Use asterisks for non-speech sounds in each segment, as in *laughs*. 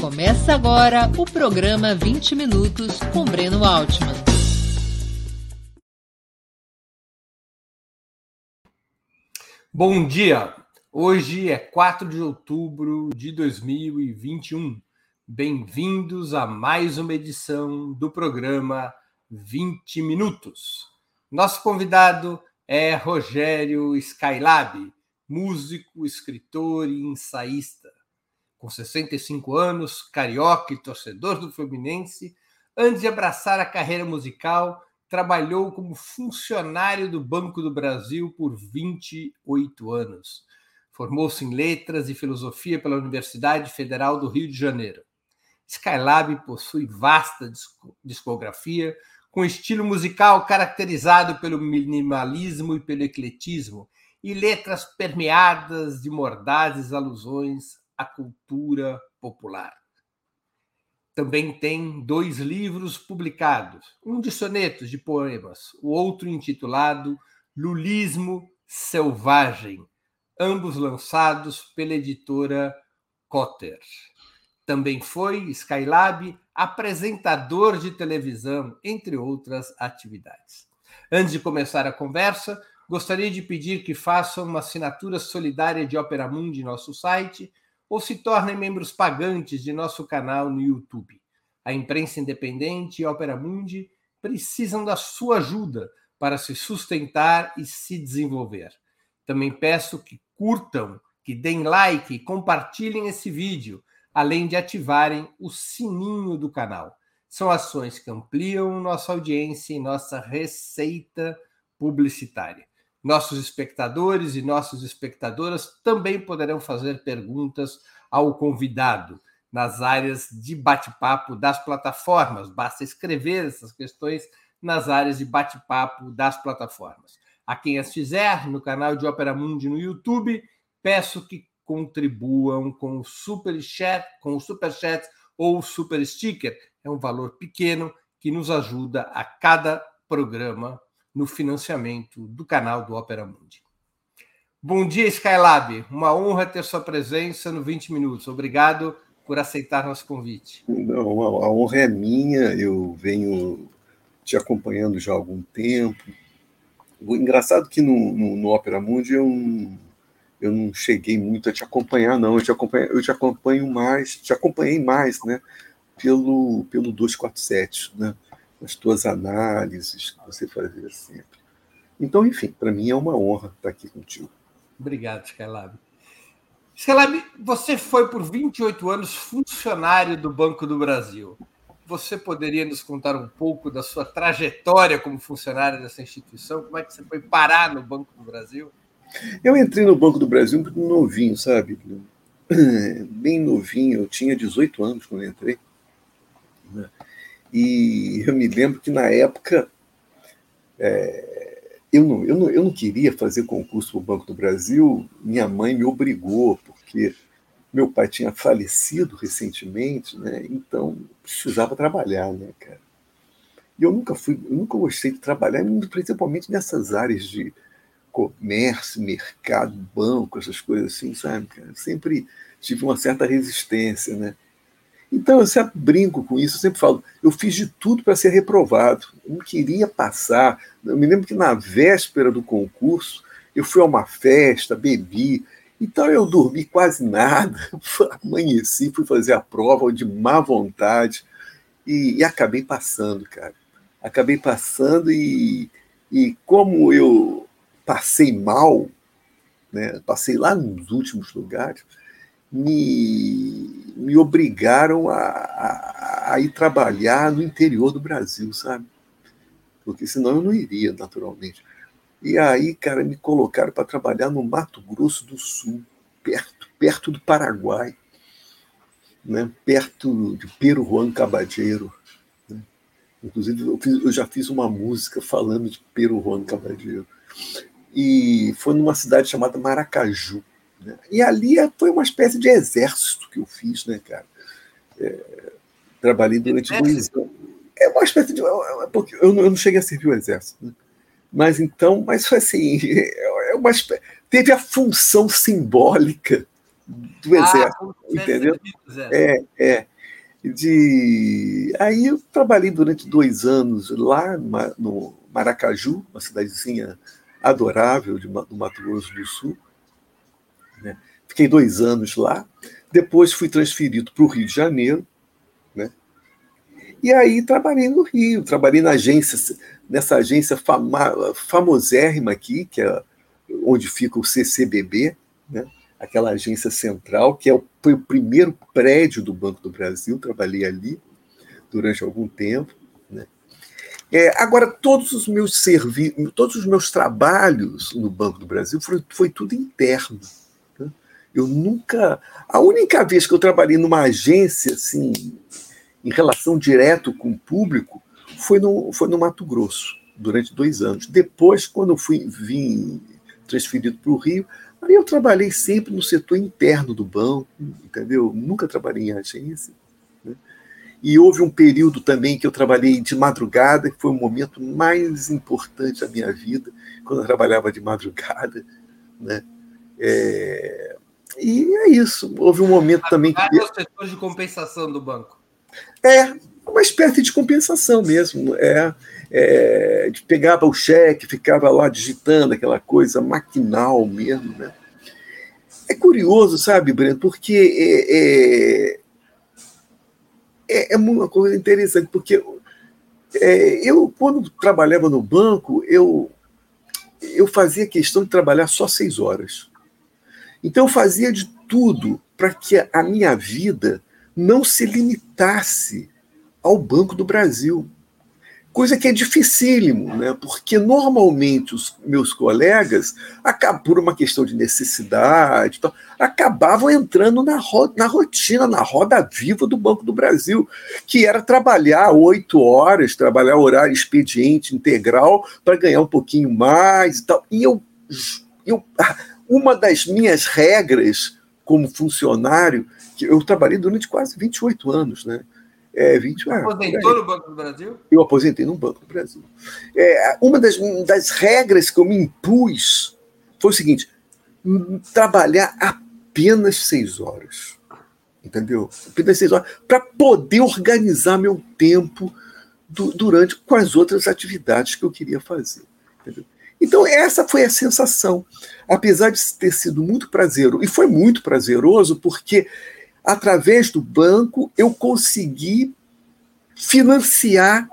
Começa agora o programa 20 Minutos com Breno Altman. Bom dia! Hoje é 4 de outubro de 2021. Bem-vindos a mais uma edição do programa 20 Minutos. Nosso convidado é Rogério Skylab, músico, escritor e ensaísta com 65 anos, carioca e torcedor do Fluminense, antes de abraçar a carreira musical, trabalhou como funcionário do Banco do Brasil por 28 anos. Formou-se em Letras e Filosofia pela Universidade Federal do Rio de Janeiro. Skylab possui vasta discografia, com estilo musical caracterizado pelo minimalismo e pelo ecletismo, e letras permeadas de mordazes alusões a cultura popular. Também tem dois livros publicados, um de sonetos, de poemas, o outro intitulado Lulismo Selvagem, ambos lançados pela editora Cotter. Também foi Skylab apresentador de televisão, entre outras atividades. Antes de começar a conversa, gostaria de pedir que façam uma assinatura solidária de Opera Mundi em nosso site ou se tornem membros pagantes de nosso canal no YouTube. A imprensa independente e Opera Mundi precisam da sua ajuda para se sustentar e se desenvolver. Também peço que curtam, que deem like e compartilhem esse vídeo, além de ativarem o sininho do canal. São ações que ampliam nossa audiência e nossa receita publicitária. Nossos espectadores e nossas espectadoras também poderão fazer perguntas ao convidado nas áreas de bate-papo das plataformas. Basta escrever essas questões nas áreas de bate-papo das plataformas. A quem as fizer no canal de Opera Mundi no YouTube, peço que contribuam com o super chat, com o super chat ou o super sticker. É um valor pequeno que nos ajuda a cada programa no financiamento do canal do Opera Mundi. Bom dia, Skylab. Uma honra ter sua presença no 20 Minutos. Obrigado por aceitar nosso convite. Não, a honra é minha. Eu venho te acompanhando já há algum tempo. O engraçado é que no, no, no Opera Mundi eu não, eu não cheguei muito a te acompanhar, não. Eu te acompanho, eu te acompanho mais, te acompanhei mais, né? Pelo, pelo 247, né? As tuas análises que você fazia sempre. Então, enfim, para mim é uma honra estar aqui contigo. Obrigado, Skylab. Skylab, você foi por 28 anos funcionário do Banco do Brasil. Você poderia nos contar um pouco da sua trajetória como funcionário dessa instituição? Como é que você foi parar no Banco do Brasil? Eu entrei no Banco do Brasil muito novinho, sabe? Bem novinho, eu tinha 18 anos quando entrei. E eu me lembro que na época é, eu, não, eu, não, eu não queria fazer concurso para o Banco do Brasil, minha mãe me obrigou, porque meu pai tinha falecido recentemente, né? então precisava trabalhar, né, cara? E eu nunca fui, eu nunca gostei de trabalhar, principalmente nessas áreas de comércio, mercado, banco, essas coisas assim, sabe, cara? Sempre tive uma certa resistência, né? Então, eu sempre brinco com isso, eu sempre falo, eu fiz de tudo para ser reprovado, eu não queria passar. Eu me lembro que na véspera do concurso, eu fui a uma festa, bebi, então eu dormi quase nada, *laughs* amanheci, fui fazer a prova de má vontade e, e acabei passando, cara. Acabei passando e, e como eu passei mal, né, passei lá nos últimos lugares, me, me obrigaram a, a, a, ir trabalhar no interior do Brasil, sabe? Porque senão eu não iria, naturalmente. E aí, cara, me colocaram para trabalhar no Mato Grosso do Sul, perto, perto do Paraguai, né? perto de Pero Juan Cabadeiro. Né? Inclusive, eu, fiz, eu já fiz uma música falando de Pero Juan Cabadeiro. E foi numa cidade chamada Maracaju. Né? E ali é, foi uma espécie de exército que eu fiz, né, cara? É, trabalhei durante dois anos. É uma espécie de. Porque eu não, eu não cheguei a servir o exército, né? Mas então, mas foi assim, *laughs* é uma espécie, teve a função simbólica do ah, exército, entendeu? É, é. De... Aí eu trabalhei durante dois anos lá no Maracaju, uma cidadezinha adorável de, do Mato Grosso do Sul. Né? Fiquei dois anos lá. Depois fui transferido para o Rio de Janeiro. Né? E aí trabalhei no Rio, trabalhei na agência, nessa agência fama, famosérrima aqui, que é onde fica o CCBB, né? aquela agência central, que é o, foi o primeiro prédio do Banco do Brasil, trabalhei ali durante algum tempo. Né? É, agora, todos os meus serviços, todos os meus trabalhos no Banco do Brasil foi, foi tudo interno. Eu nunca. A única vez que eu trabalhei numa agência, assim, em relação direto com o público, foi no, foi no Mato Grosso, durante dois anos. Depois, quando eu fui, vim transferido para o Rio, Aí eu trabalhei sempre no setor interno do banco, entendeu? Nunca trabalhei em agência. Né? E houve um período também que eu trabalhei de madrugada, que foi o momento mais importante da minha vida, quando eu trabalhava de madrugada. Né? É... E é isso. Houve um momento também que. É o setor de compensação do banco. É, uma espécie de compensação mesmo. É, é, pegava o cheque, ficava lá digitando aquela coisa maquinal mesmo. Né? É curioso, sabe, Breno, porque é, é, é, é uma coisa interessante, porque é, eu, quando trabalhava no banco, eu, eu fazia questão de trabalhar só seis horas. Então, eu fazia de tudo para que a minha vida não se limitasse ao Banco do Brasil. Coisa que é dificílimo, né? porque normalmente os meus colegas, por uma questão de necessidade, acabavam entrando na, ro na rotina, na roda viva do Banco do Brasil, que era trabalhar oito horas, trabalhar horário expediente integral para ganhar um pouquinho mais e tal. E eu, eu, uma das minhas regras como funcionário, que eu trabalhei durante quase 28 anos, né? É, 20 anos. Aposentou no Banco do Brasil? Eu aposentei no Banco do Brasil. É, uma das, das regras que eu me impus foi o seguinte: trabalhar apenas seis horas. Entendeu? Apenas seis horas, para poder organizar meu tempo do, durante com as outras atividades que eu queria fazer. Entendeu? Então, essa foi a sensação. Apesar de ter sido muito prazeroso, e foi muito prazeroso, porque através do banco, eu consegui financiar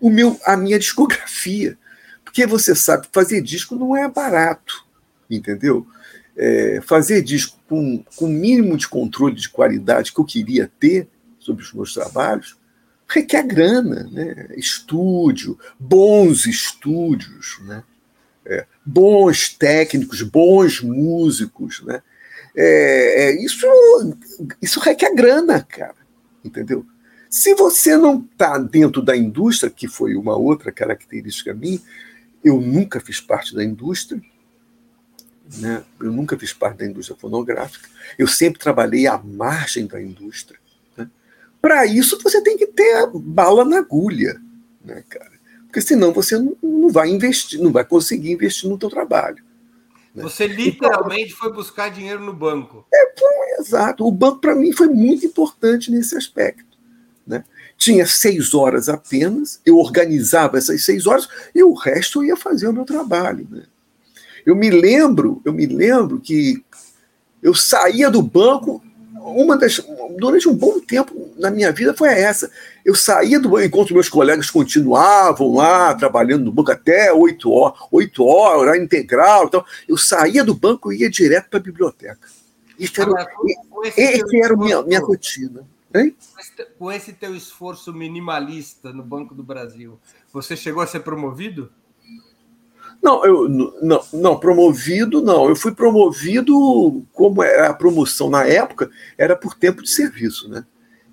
o meu, a minha discografia. Porque você sabe, fazer disco não é barato, entendeu? É, fazer disco com, com o mínimo de controle de qualidade que eu queria ter sobre os meus trabalhos requer grana, né? estúdio, bons estúdios, né? Bons técnicos, bons músicos, né? É, é, isso, isso requer grana, cara. Entendeu? Se você não está dentro da indústria, que foi uma outra característica minha, eu nunca fiz parte da indústria, né? eu nunca fiz parte da indústria fonográfica, eu sempre trabalhei à margem da indústria. Né? Para isso, você tem que ter bala na agulha, né, cara? Porque senão você não, não vai investir, não vai conseguir investir no seu trabalho. Né? Você literalmente então, foi buscar dinheiro no banco. É, foi, exato. O banco, para mim, foi muito importante nesse aspecto. Né? Tinha seis horas apenas, eu organizava essas seis horas e o resto eu ia fazer o meu trabalho. Né? Eu me lembro, eu me lembro que eu saía do banco, uma das, durante um bom tempo na minha vida foi essa. Eu saía do banco enquanto meus colegas continuavam lá trabalhando no banco até 8 horas, 8 horas, horário integral. Então, eu saía do banco e ia direto para a biblioteca. Isso era, Agora, esse, esse era a minha, minha rotina. Hein? Com esse teu esforço minimalista no Banco do Brasil, você chegou a ser promovido? Não, eu não, não, promovido não. Eu fui promovido como era a promoção na época, era por tempo de serviço, né?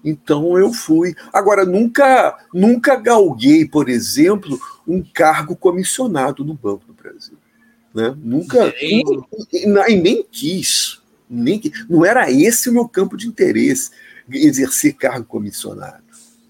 Então eu fui. Agora nunca, nunca galguei, por exemplo, um cargo comissionado no Banco do Brasil, né? Nunca, e nem, nem quis, nem não era esse o meu campo de interesse, exercer cargo comissionado,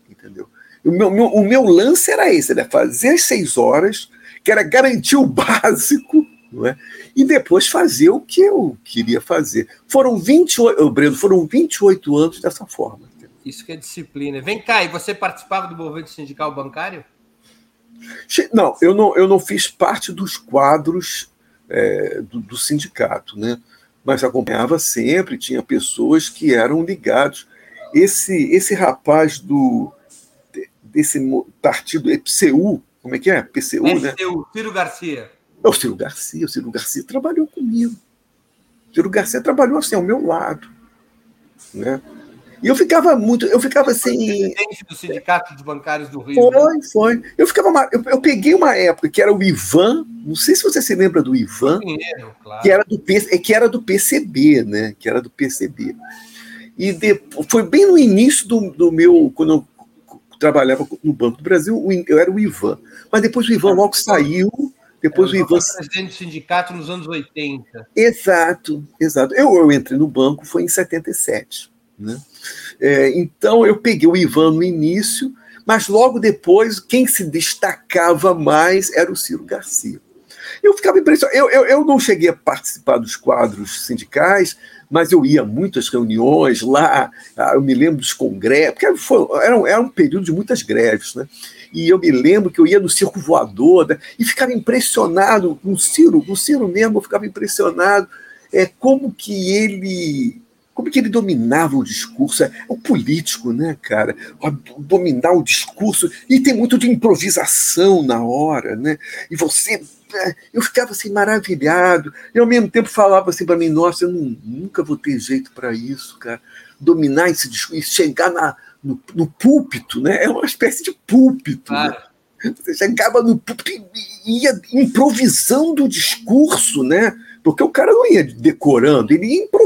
entendeu? O meu, meu, o meu lance era esse, era fazer as seis horas que era garantir o *laughs* básico, não é? e depois fazer o que eu queria fazer. Foram 28, Breno, foram 28 anos dessa forma. Isso que é disciplina. Vem cá, e você participava do movimento sindical bancário? Não, eu não, eu não fiz parte dos quadros é, do, do, sindicato, né? mas acompanhava sempre, tinha pessoas que eram ligados. Esse, esse rapaz do desse partido PCU, como é que é? PCU, PCU né? Ciro Garcia. É o Ciro Garcia, o Ciro Garcia trabalhou comigo. O Ciro Garcia trabalhou assim ao meu lado. Né? E eu ficava muito, eu ficava assim. Presidente do Sindicato dos Bancários do Rio. Foi, né? foi. Eu ficava, eu, eu, peguei uma época que era o Ivan, não sei se você se lembra do Ivan, Dinheiro, claro. que era do que era do PCB, né? Que era do PCB. E de, foi bem no início do, do meu, quando eu trabalhava no Banco do Brasil, eu era o Ivan. Mas depois o Ivan logo saiu. Depois o Ivan. presidente do sindicato nos anos 80. Exato, exato. Eu, eu entrei no banco, foi em 77. Né? É, então eu peguei o Ivan no início, mas logo depois quem se destacava mais era o Ciro Garcia. Eu ficava impressionado. Eu, eu, eu não cheguei a participar dos quadros sindicais, mas eu ia muito às reuniões lá, ah, eu me lembro dos congressos, porque foi, era, um, era um período de muitas greves, né? E eu me lembro que eu ia no circo voador né? e ficava impressionado com o Ciro, com o Ciro mesmo, eu ficava impressionado é, como que ele como que ele dominava o discurso? É o político, né, cara? Dominar o discurso. E tem muito de improvisação na hora, né? E você. É, eu ficava assim maravilhado. E ao mesmo tempo falava assim para mim: nossa, eu não, nunca vou ter jeito para isso, cara. Dominar esse discurso e chegar na, no, no púlpito, né? É uma espécie de púlpito. Né? Você chegava no púlpito e ia improvisando o discurso, né? Porque o cara não ia decorando, ele ia improvisando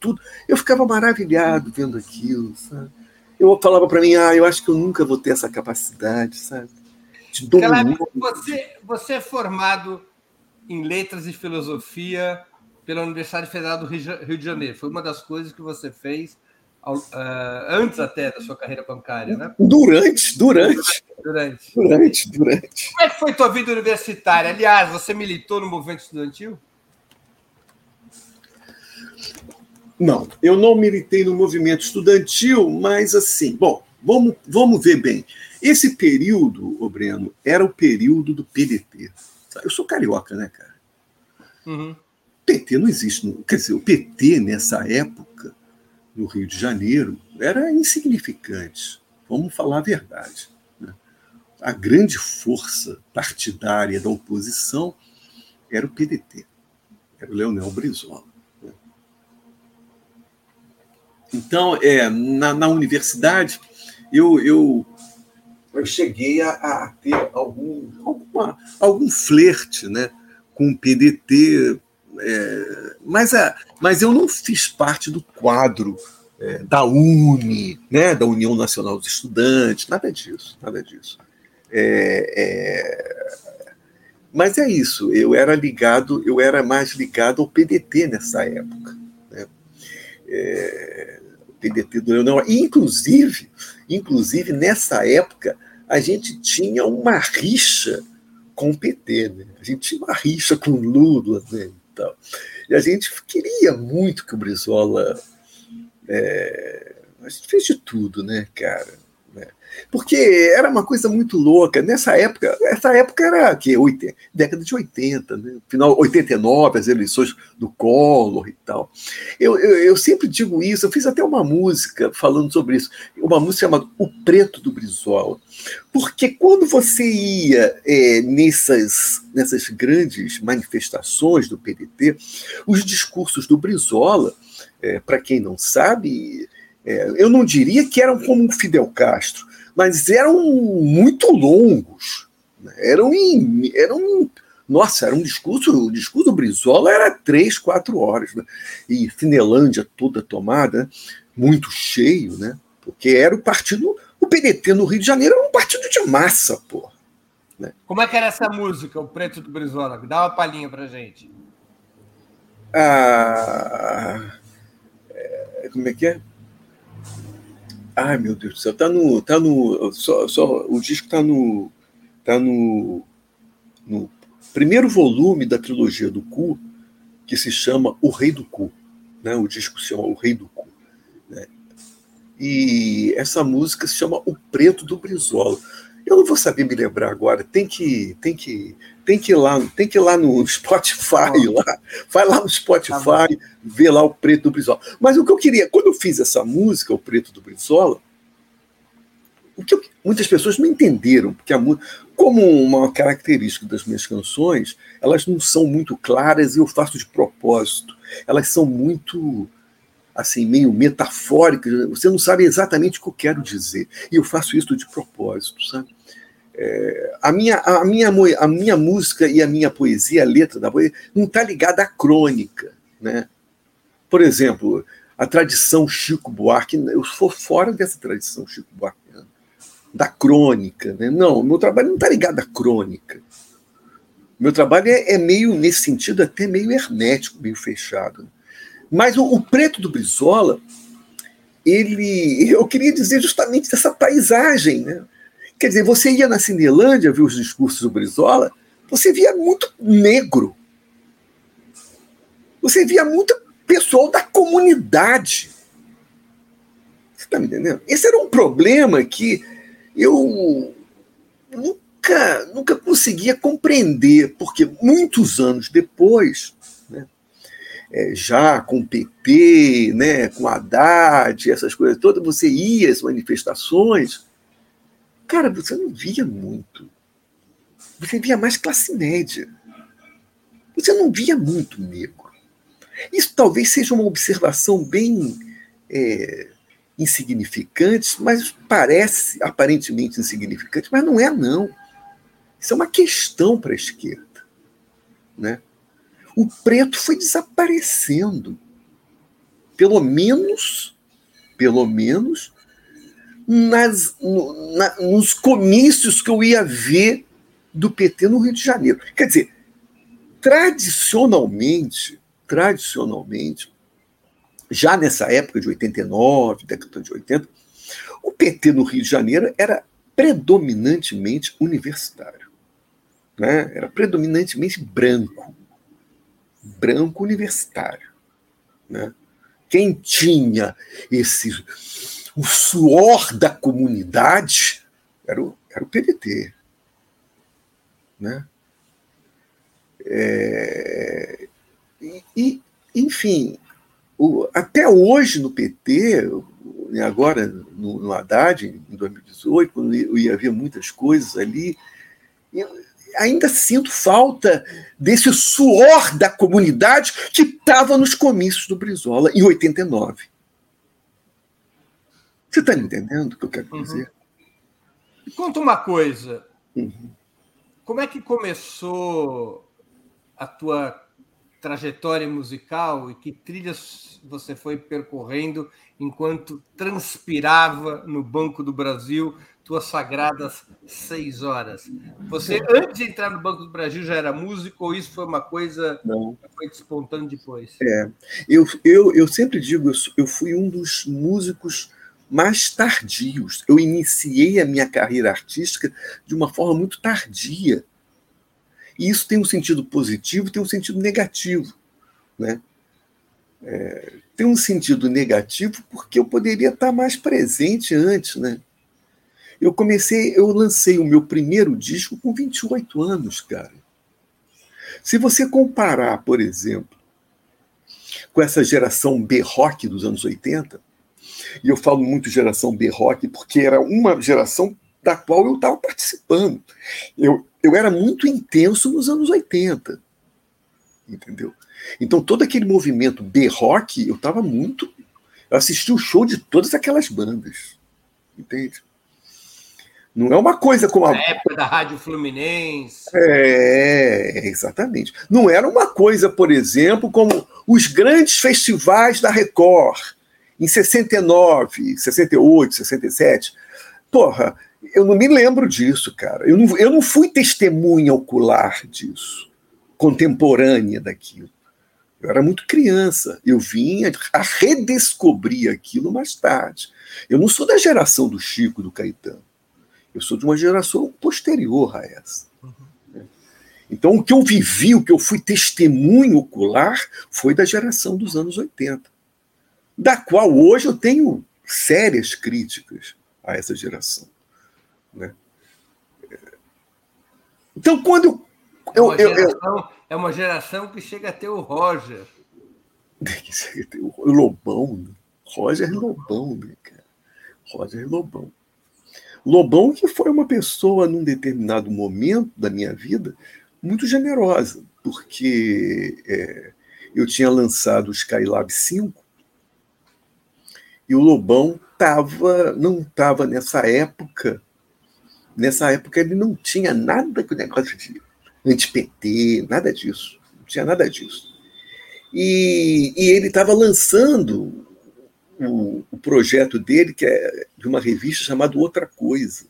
tudo. Eu ficava maravilhado vendo aquilo, sabe? Eu falava para mim, ah, eu acho que eu nunca vou ter essa capacidade, sabe? De dominar. Você, você é formado em letras e filosofia pela Universidade Federal do Rio de Janeiro. Foi uma das coisas que você fez uh, antes até da sua carreira bancária, né? Durante, durante. Durante. Durante, durante. Como é que foi tua vida universitária? Aliás, você militou no movimento estudantil? Não, eu não militei no movimento estudantil, mas assim, bom, vamos, vamos ver bem. Esse período, o Breno, era o período do PDT. Eu sou carioca, né, cara? Uhum. PT não existe. Quer dizer, o PT, nessa época, no Rio de Janeiro, era insignificante. Vamos falar a verdade. Né? A grande força partidária da oposição era o PDT, era o Leonel Brizola. Então, é, na, na universidade, eu, eu, eu cheguei a, a ter algum, alguma, algum flerte né, com o PDT, é, mas, a, mas eu não fiz parte do quadro é, da UNE, né, da União Nacional dos Estudantes, nada disso, nada disso. É, é, mas é isso, eu era ligado, eu era mais ligado ao PDT nessa época. Né? É, PDT do Leonel. Inclusive, inclusive, nessa época, a gente tinha uma rixa com o PT, né? A gente tinha uma rixa com o Lula, né? Então, e a gente queria muito que o Brizola. É... A gente fez de tudo, né, cara? Porque era uma coisa muito louca. Nessa época, essa época era que 80, década de 80, né? final 89, as eleições do Collor e tal. Eu, eu, eu, sempre digo isso, eu fiz até uma música falando sobre isso, uma música chamada O Preto do Brizola. Porque quando você ia é, nessas, nessas grandes manifestações do PDT, os discursos do Brizola, é, para quem não sabe, é, eu não diria que eram como o Fidel Castro, mas eram muito longos. Né? Eram, eram nossa, era um discurso, o discurso do Brizola era três, quatro horas, né? e Finelândia toda tomada, muito cheio, né? Porque era o partido, o PDT no Rio de Janeiro era um partido de massa, pô. Né? Como é que era essa música, o Preto do Brizola? Dá uma palhinha pra gente. Ah, é, como é que é? Ai, meu Deus do céu, tá no. Tá no só, só, o disco tá no. Tá no, no primeiro volume da trilogia do Cu, que se chama O Rei do Cu. Né? O disco se chama O Rei do Cu. Né? E essa música se chama O Preto do Brizola. Eu não vou saber me lembrar agora, tem que, tem que, tem que ir lá, tem que ir lá no Spotify, lá, vai lá no Spotify, tá vê lá o Preto do Brizola. Mas o que eu queria, quando eu fiz essa música, O Preto do Brizola, o que eu, muitas pessoas não entenderam, porque a música, como uma característica das minhas canções, elas não são muito claras e eu faço de propósito. Elas são muito assim, meio metafóricas, você não sabe exatamente o que eu quero dizer. E eu faço isso de propósito, sabe? É, a, minha, a, minha, a minha música e a minha poesia, a letra da poesia, não está ligada à crônica. Né? Por exemplo, a tradição Chico Buarque, eu sou fora dessa tradição Chico Buarque, da crônica. Né? Não, meu trabalho não está ligado à crônica. Meu trabalho é, é, meio, nesse sentido, até meio hermético, meio fechado. Mas o, o preto do Brizola, ele, eu queria dizer justamente dessa paisagem, né? Quer dizer, você ia na Cinelândia ver os discursos do Brizola, você via muito negro. Você via muito pessoal da comunidade. Você está me entendendo? Esse era um problema que eu nunca, nunca conseguia compreender, porque muitos anos depois, é, já com o PT, né, com Haddad, essas coisas todas, você ia às manifestações, cara, você não via muito. Você via mais classe média. Você não via muito negro. Isso talvez seja uma observação bem é, insignificante, mas parece aparentemente insignificante, mas não é não. Isso é uma questão para a esquerda. Né? o preto foi desaparecendo. Pelo menos, pelo menos, nas, no, na, nos comícios que eu ia ver do PT no Rio de Janeiro. Quer dizer, tradicionalmente, tradicionalmente, já nessa época de 89, década de 80, o PT no Rio de Janeiro era predominantemente universitário. Né? Era predominantemente branco branco universitário. Né? Quem tinha esse o suor da comunidade era o, era o PDT. Né? É, e, enfim, o, até hoje no PT, agora no, no Haddad, em 2018, quando eu ia ver muitas coisas ali, eu, ainda sinto falta desse suor da comunidade que estava nos comícios do Brizola em 89. Você está entendendo o que eu quero uhum. dizer? Me conta uma coisa. Uhum. Como é que começou a tua trajetória musical e que trilhas você foi percorrendo enquanto transpirava no Banco do Brasil tuas sagradas seis horas. Você, antes de entrar no Banco do Brasil, já era músico ou isso foi uma coisa Não. que foi despontando depois? É, eu, eu, eu sempre digo, eu fui um dos músicos mais tardios. Eu iniciei a minha carreira artística de uma forma muito tardia. E isso tem um sentido positivo e tem um sentido negativo. Né? É, tem um sentido negativo porque eu poderia estar mais presente antes, né? Eu comecei, eu lancei o meu primeiro disco com 28 anos, cara. Se você comparar, por exemplo, com essa geração B-rock dos anos 80, e eu falo muito geração B-rock porque era uma geração da qual eu estava participando. Eu, eu era muito intenso nos anos 80, entendeu? Então, todo aquele movimento B-rock, eu estava muito. Eu assisti o show de todas aquelas bandas, entende? Não é uma coisa como a. Na época da Rádio Fluminense. É, exatamente. Não era uma coisa, por exemplo, como os grandes festivais da Record, em 69, 68, 67. Porra, eu não me lembro disso, cara. Eu não, eu não fui testemunha ocular disso, contemporânea daquilo. Eu era muito criança. Eu vinha a redescobrir aquilo mais tarde. Eu não sou da geração do Chico, do Caetano. Eu sou de uma geração posterior a essa. Então, o que eu vivi, o que eu fui testemunho ocular, foi da geração dos anos 80, da qual hoje eu tenho sérias críticas a essa geração. Né? Então, quando eu, é, uma geração, eu, é uma geração que chega a ter o Roger. *laughs* Que chega a ter o Lobão. Né? Roger Lobão, né, cara? Roger Lobão. Lobão que foi uma pessoa, num determinado momento da minha vida, muito generosa, porque é, eu tinha lançado o Skylab 5 e o Lobão tava, não estava nessa época. Nessa época ele não tinha nada com o negócio de anti-PT, nada disso. Não tinha nada disso. E, e ele estava lançando o, o, projeto dele, que é de uma revista chamada Outra Coisa,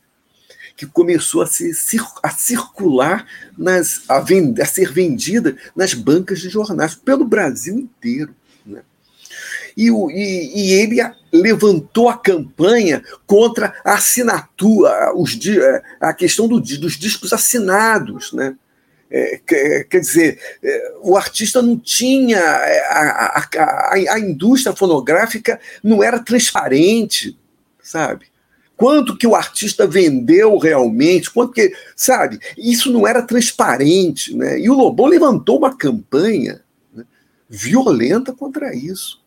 que começou a, ser, a circular, nas, a, vend, a ser vendida nas bancas de jornais pelo Brasil inteiro. E, o, e, e, ele levantou a campanha contra a assinatura, os, a questão do, dos discos assinados. Né? É, quer dizer, é, o artista não tinha, é, a, a, a, a, indústria fonográfica não era transparente, sabe? Quanto que o artista vendeu realmente, quanto que, sabe? Isso não era transparente, né? E o Lobão levantou uma campanha né, violenta contra isso.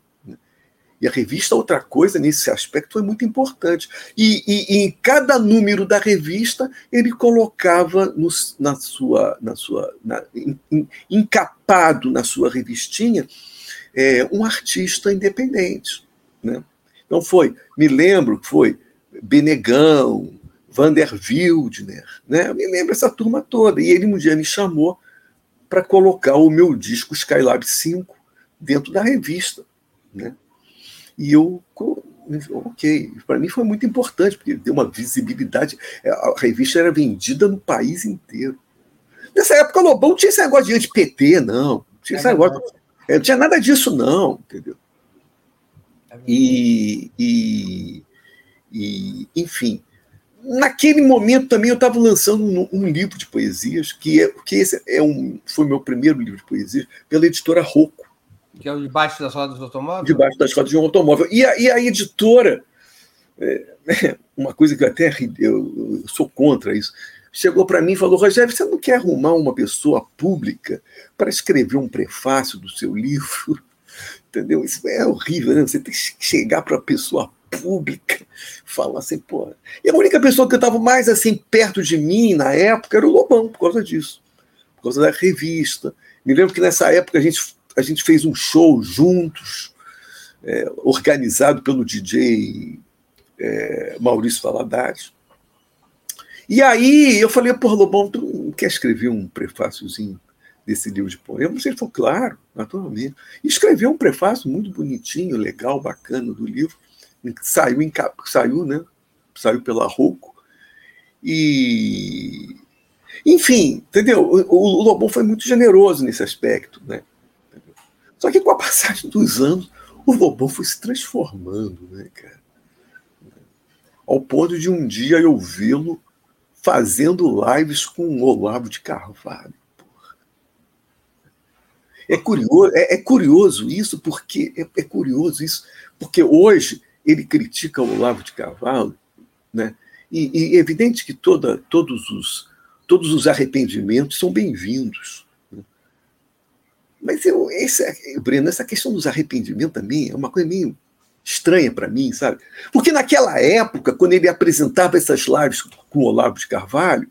E a revista Outra Coisa, nesse aspecto, foi muito importante. E, e, e em cada número da revista, ele colocava no, na sua. Na sua na, encapado na sua revistinha é, um artista independente. Né? Então foi, me lembro que foi Benegão, Vander Wildner, né? Eu me lembro essa turma toda. E ele um dia me chamou para colocar o meu disco Skylab 5 dentro da revista. Né? E eu, ok, para mim foi muito importante, porque deu uma visibilidade. É, a revista era vendida no país inteiro. Nessa época, Lobão não tinha esse negócio de anti-PT, não. Não tinha, esse é negócio, é, não tinha nada disso, não, entendeu? E, e, e, enfim, naquele momento também eu estava lançando um, um, livro de poesias, que, é, que esse é um, foi meu primeiro livro de poesias, pela editora Rocco. Que é o Debaixo das Rodas do Automóvel? Debaixo das Rodas de um Automóvel. E a, e a editora, é, *laughs* uma coisa que eu até eu, eu sou contra isso, chegou para mim e falou: Rogério, você não quer arrumar uma pessoa pública para escrever um prefácio do seu *laughs* livro? Entendeu? Isso é horrível, né? Você tem que chegar para a pessoa pública falar assim, pô. E a única pessoa que estava mais assim perto de mim na época era o Lobão, por causa disso, por causa da revista. Me lembro que nessa época a gente a gente fez um show juntos, é, organizado pelo DJ é, Maurício Valadares. E aí eu falei, pô, Lobão, tu quer escrever um prefáciozinho desse livro de poemas? Ele falou, claro, naturalmente. E escreveu um prefácio muito bonitinho, legal, bacana do livro. Saiu, em, saiu, né? Saiu pela Rouco. E, enfim, entendeu? O Lobão foi muito generoso nesse aspecto, né? Só que com a passagem dos anos, o Lobão foi se transformando, né, cara? Ao ponto de um dia eu vê-lo fazendo lives com o Olavo de Carvalho. É curioso, é, é curioso isso, porque é, é, curioso isso, porque hoje ele critica o Olavo de Carvalho, né? E, e é evidente que toda, todos os todos os arrependimentos são bem-vindos. Mas eu, esse, Breno, essa questão dos arrependimentos também é uma coisa meio estranha para mim, sabe? Porque naquela época, quando ele apresentava essas lives com o Olavo de Carvalho,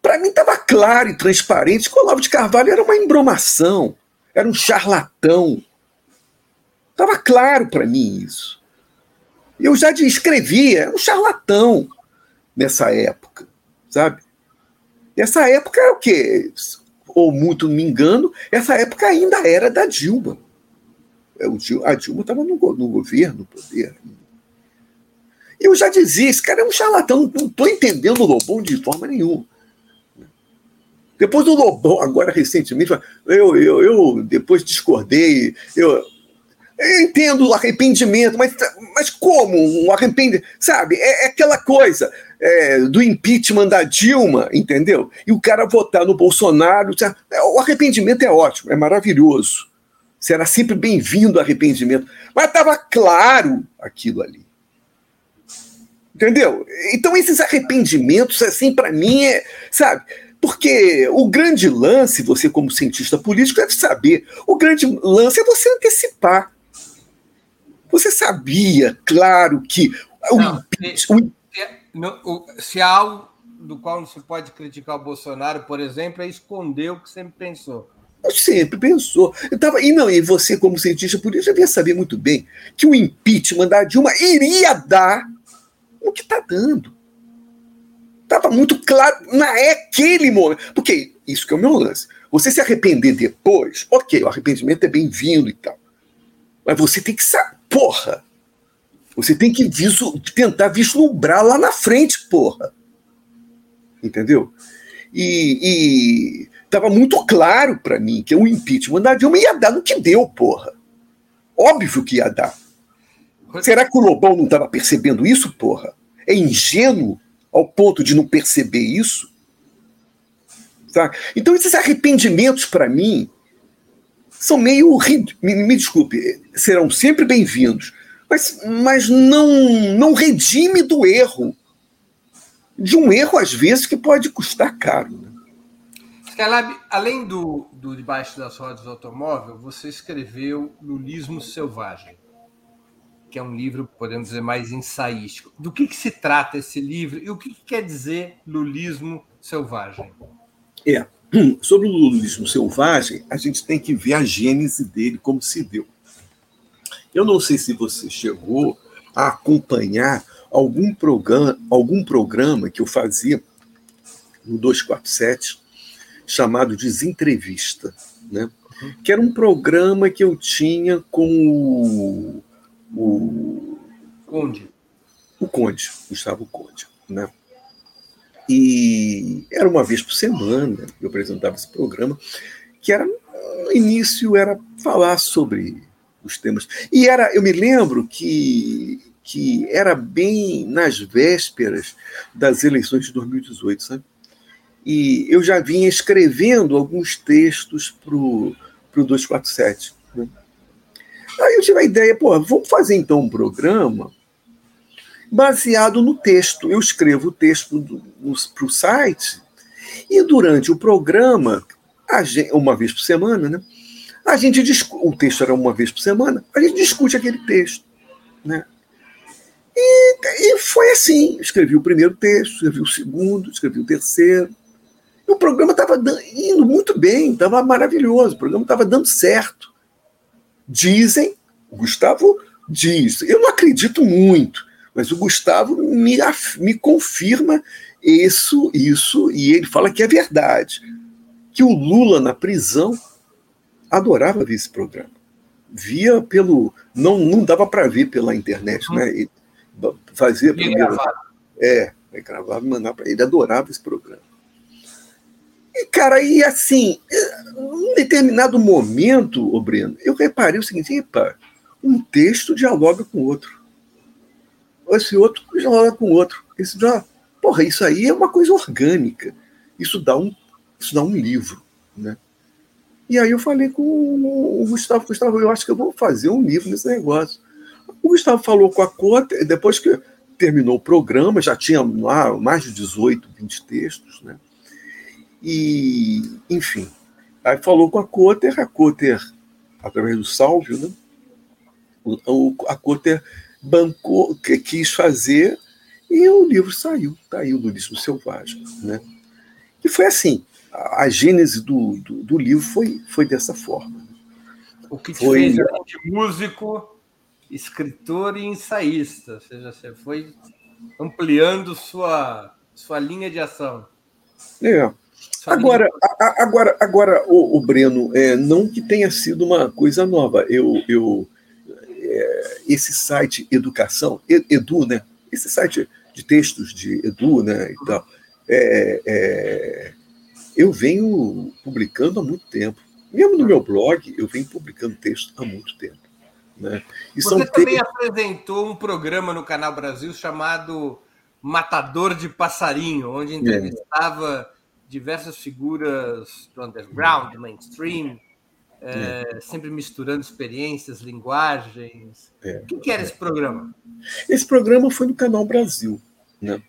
para mim estava claro e transparente que o Olavo de Carvalho era uma embromação, era um charlatão. Estava claro para mim isso. Eu já escrevia, era um charlatão nessa época, sabe? Essa época é o quê? Ou muito me engano, essa época ainda era da Dilma. É, a Dilma estava no, no governo, no poder. Eu já dizia, esse cara é um charlatão, não estou entendendo o Lobão de forma nenhuma. Depois do Lobão, agora recentemente, eu, eu, eu depois discordei, eu, eu entendo o arrependimento, mas, mas como um arrependimento? Sabe, é, é aquela coisa é, do impeachment da Dilma, entendeu? E o cara votar no Bolsonaro. É, o arrependimento é ótimo, é maravilhoso. Será sempre bem-vindo arrependimento. Mas estava claro aquilo ali. Entendeu? Então, esses arrependimentos, assim, para mim, é. Sabe? Porque o grande lance, você, como cientista político, deve saber. O grande lance é você antecipar. Você sabia, claro, que. Não, o, o, se há algo do qual não se pode criticar o Bolsonaro, por exemplo, é esconder o que sempre pensou. Sempre pensou. Eu tava, e não, e você, como cientista político, devia saber muito bem que o impeachment da Dilma iria dar o que está dando. Estava muito claro naquele momento. Porque isso que é o meu lance. Você se arrepender depois, ok, o arrependimento é bem-vindo e tal. Mas você tem que saber, porra. Você tem que visu, tentar vislumbrar lá na frente, porra. Entendeu? E, estava muito claro para mim que o impeachment da Dilma ia dar no que deu, porra. Óbvio que ia dar. Será que o Lobão não estava percebendo isso, porra? É ingênuo ao ponto de não perceber isso? Tá? Então, esses arrependimentos, para mim, são meio. Me, me desculpe, serão sempre bem-vindos, mas, mas não, não redime do erro. De um erro, às vezes, que pode custar caro. Né? Skylab, além do, do Debaixo das Rodas do Automóvel, você escreveu Lulismo Selvagem, que é um livro, podemos dizer, mais ensaístico. Do que, que se trata esse livro e o que, que quer dizer lulismo selvagem? É, *clears throat* sobre o lulismo selvagem, a gente tem que ver a gênese dele, como se deu. Eu não sei se você chegou a acompanhar algum programa, algum programa que eu fazia no 247, chamado Desentrevista, né? Uhum. que era um programa que eu tinha com o, o Conde. O Conde, Gustavo Conde. Né? E era uma vez por semana eu apresentava esse programa, que era no início era falar sobre os temas. E era, eu me lembro que, que era bem nas vésperas das eleições de 2018, sabe? E eu já vinha escrevendo alguns textos para o 247. Né? Aí eu tive a ideia, pô, vamos fazer então um programa baseado no texto. Eu escrevo o texto para o site e durante o programa, gente, uma vez por semana, né? A gente o texto era uma vez por semana, a gente discute aquele texto, né? E, e foi assim. Escrevi o primeiro texto, escrevi o segundo, escrevi o terceiro. E o programa estava indo muito bem, estava maravilhoso, o programa estava dando certo. Dizem, o Gustavo diz, eu não acredito muito, mas o Gustavo me, me confirma isso, isso, e ele fala que é verdade. Que o Lula na prisão adorava ver esse programa. Via pelo. Não, não dava para ver pela internet, uhum. né? Ele fazia primeiro. É, gravava e mandava para ele, adorava esse programa. E, cara, e assim, em determinado momento, o Breno, eu reparei o seguinte: epa, um texto dialoga com o outro. Esse outro dialoga com o outro. Esse já, porra, isso aí é uma coisa orgânica. Isso dá um, isso dá um livro, né? E aí eu falei com o Gustavo, Gustavo, eu acho que eu vou fazer um livro nesse negócio. O Gustavo falou com a Cota, depois que terminou o programa, já tinha lá mais de 18, 20 textos, né? E, enfim, aí falou com a Coter, a Coter, através do Salvio, né? O, a Coter bancou, que quis fazer, e o livro saiu, tá aí o Lulismo Selvagem, né? E foi assim, a, a gênese do, do, do, livro foi, foi dessa forma. O que te foi, fez de músico, escritor e ensaísta, ou seja, você foi ampliando sua, sua linha de ação. É, Agora, agora, agora o, o Breno, é, não que tenha sido uma coisa nova. Eu, eu é, esse site Educação, Edu, né? Esse site de textos de Edu, né? E tal, é, é, eu venho publicando há muito tempo. Mesmo no meu blog, eu venho publicando textos há muito tempo. Né? E Você também textos... apresentou um programa no Canal Brasil chamado Matador de Passarinho, onde é. entrevistava diversas figuras do underground, do mainstream. É, sempre misturando experiências, linguagens. É, o que, era esse programa? Esse programa foi no Canal Brasil. Né?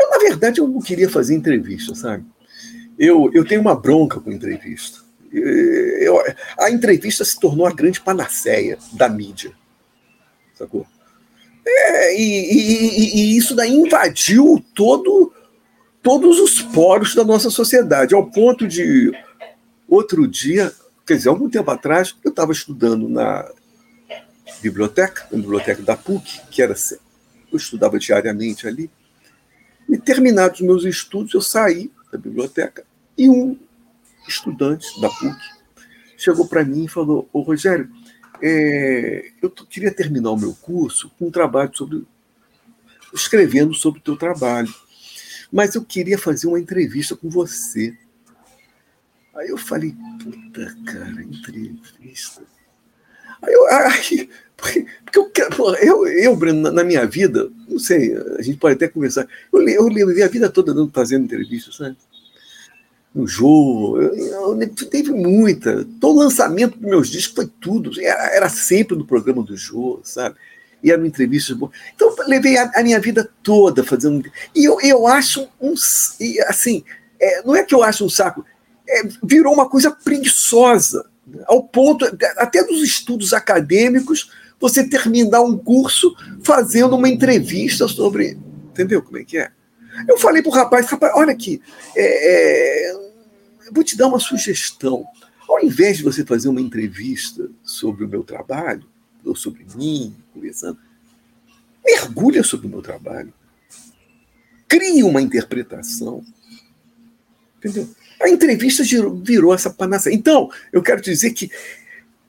Eu, na verdade, eu não queria fazer entrevista, sabe? Eu, eu tenho uma bronca com entrevista. Eu, a entrevista se tornou a grande panaceia da mídia. Sacou? É, e, e, e, isso daí invadiu todo, todos os poros da nossa sociedade, ao ponto de outro dia, quer dizer, algum tempo atrás, eu estava estudando na biblioteca, na biblioteca da PUC, que era eu estudava diariamente ali, e terminados meus estudos, eu saí da biblioteca e um estudante da PUC chegou para mim e falou: Ô Rogério, é, eu queria terminar o meu curso com um trabalho sobre. escrevendo sobre o teu trabalho. Mas eu queria fazer uma entrevista com você. Aí eu falei, puta, cara, entrevista. Aí eu, *laughs* aí, porque, porque eu, eu, eu, Breno, na minha vida, não sei, a gente pode até conversar. Eu, eu levei a vida toda fazendo entrevistas, sabe? no Jô, eu, eu, teve muita. Todo lançamento dos meus discos foi tudo. Era, era sempre no programa do Jô, sabe? E era uma entrevista boa. Então, eu levei a, a, minha vida toda fazendo. E eu, eu acho um. Assim, é, não é que eu acho um saco, virou uma coisa preguiçosa, ao ponto, até dos estudos acadêmicos, você terminar um curso fazendo uma entrevista sobre. Entendeu como é que é? Eu falei para o rapaz, rapaz, olha aqui, é, é, vou te dar uma sugestão. Ao invés de você fazer uma entrevista sobre o meu trabalho, ou sobre mim, conversando, mergulha sobre o meu trabalho. Crie uma interpretação. Entendeu? A entrevista virou, virou essa panaceia. Então, eu quero dizer que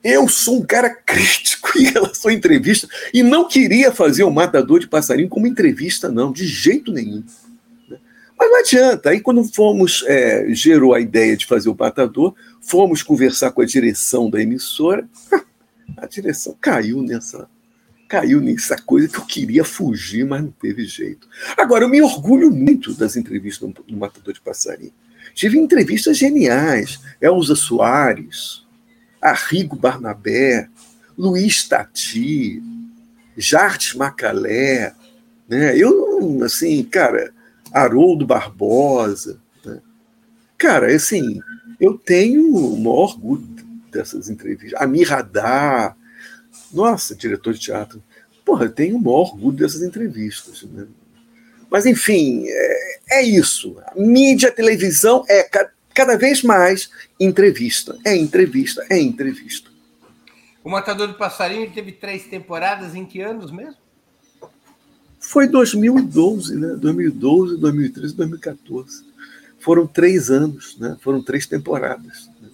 eu sou um cara crítico *laughs* em relação à entrevista e não queria fazer o Matador de Passarinho como entrevista, não, de jeito nenhum. Mas não adianta. Aí, quando fomos, é, gerou a ideia de fazer o Matador, fomos conversar com a direção da emissora, *laughs* a direção caiu nessa. Caiu nessa coisa que eu queria fugir, mas não teve jeito. Agora, eu me orgulho muito das entrevistas no Matador de Passarinho. Tive entrevistas geniais. Elza Soares, Arrigo Barnabé, Luiz Tati, Jartes Macalé. Né? Eu, assim, cara, Haroldo Barbosa. Né? Cara, assim, eu tenho o maior orgulho dessas entrevistas. Amir Radar, nossa, diretor de teatro. Porra, eu tenho o maior orgulho dessas entrevistas. Né? Mas, enfim, é, é isso. A mídia, a televisão é ca cada vez mais entrevista. É entrevista, é entrevista. O Matador do Passarinho teve três temporadas em que anos mesmo? Foi 2012, né? 2012, 2013, 2014. Foram três anos, né? Foram três temporadas. Né?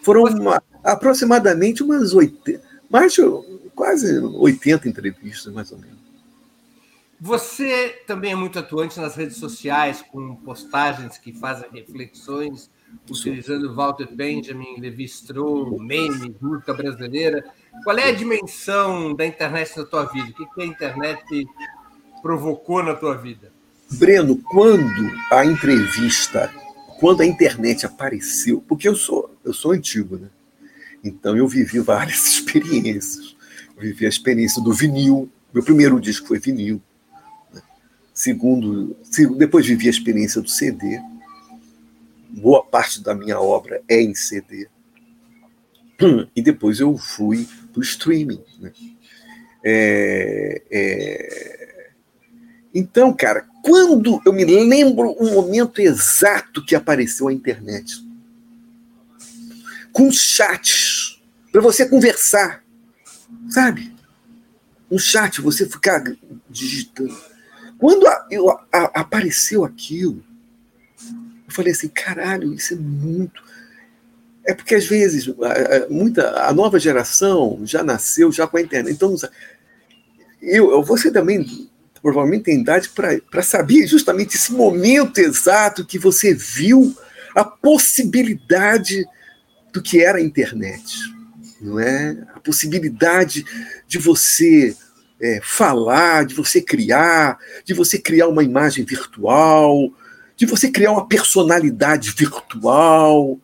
Foram uma, aproximadamente umas 80, mais de, quase 80 entrevistas, mais ou menos. Você também é muito atuante nas redes sociais, com postagens que fazem reflexões, utilizando Walter Benjamin, Levi Strauss, memes, música brasileira. Qual é a dimensão da internet na tua vida? O que a internet provocou na tua vida? Breno, quando a entrevista, quando a internet apareceu, porque eu sou, eu sou antigo, né? Então eu vivi várias *laughs* experiências. Eu vivi a experiência do vinil. Meu primeiro disco foi vinil. Segundo, depois vivi a experiência do CD. Boa parte da minha obra é em CD. E depois eu fui para o streaming. Né? É, é... Então, cara, quando eu me lembro o momento exato que apareceu a internet, com chats para você conversar, sabe? Um chat, você ficar digitando. Quando a, eu, a, apareceu aquilo, eu falei assim, caralho, isso é muito. É porque às vezes muita a nova geração já nasceu já com a internet. Então eu, você também provavelmente tem idade para saber justamente esse momento exato que você viu a possibilidade do que era a internet, não é? A possibilidade de você é, falar, de você criar, de você criar uma imagem virtual, de você criar uma personalidade virtual,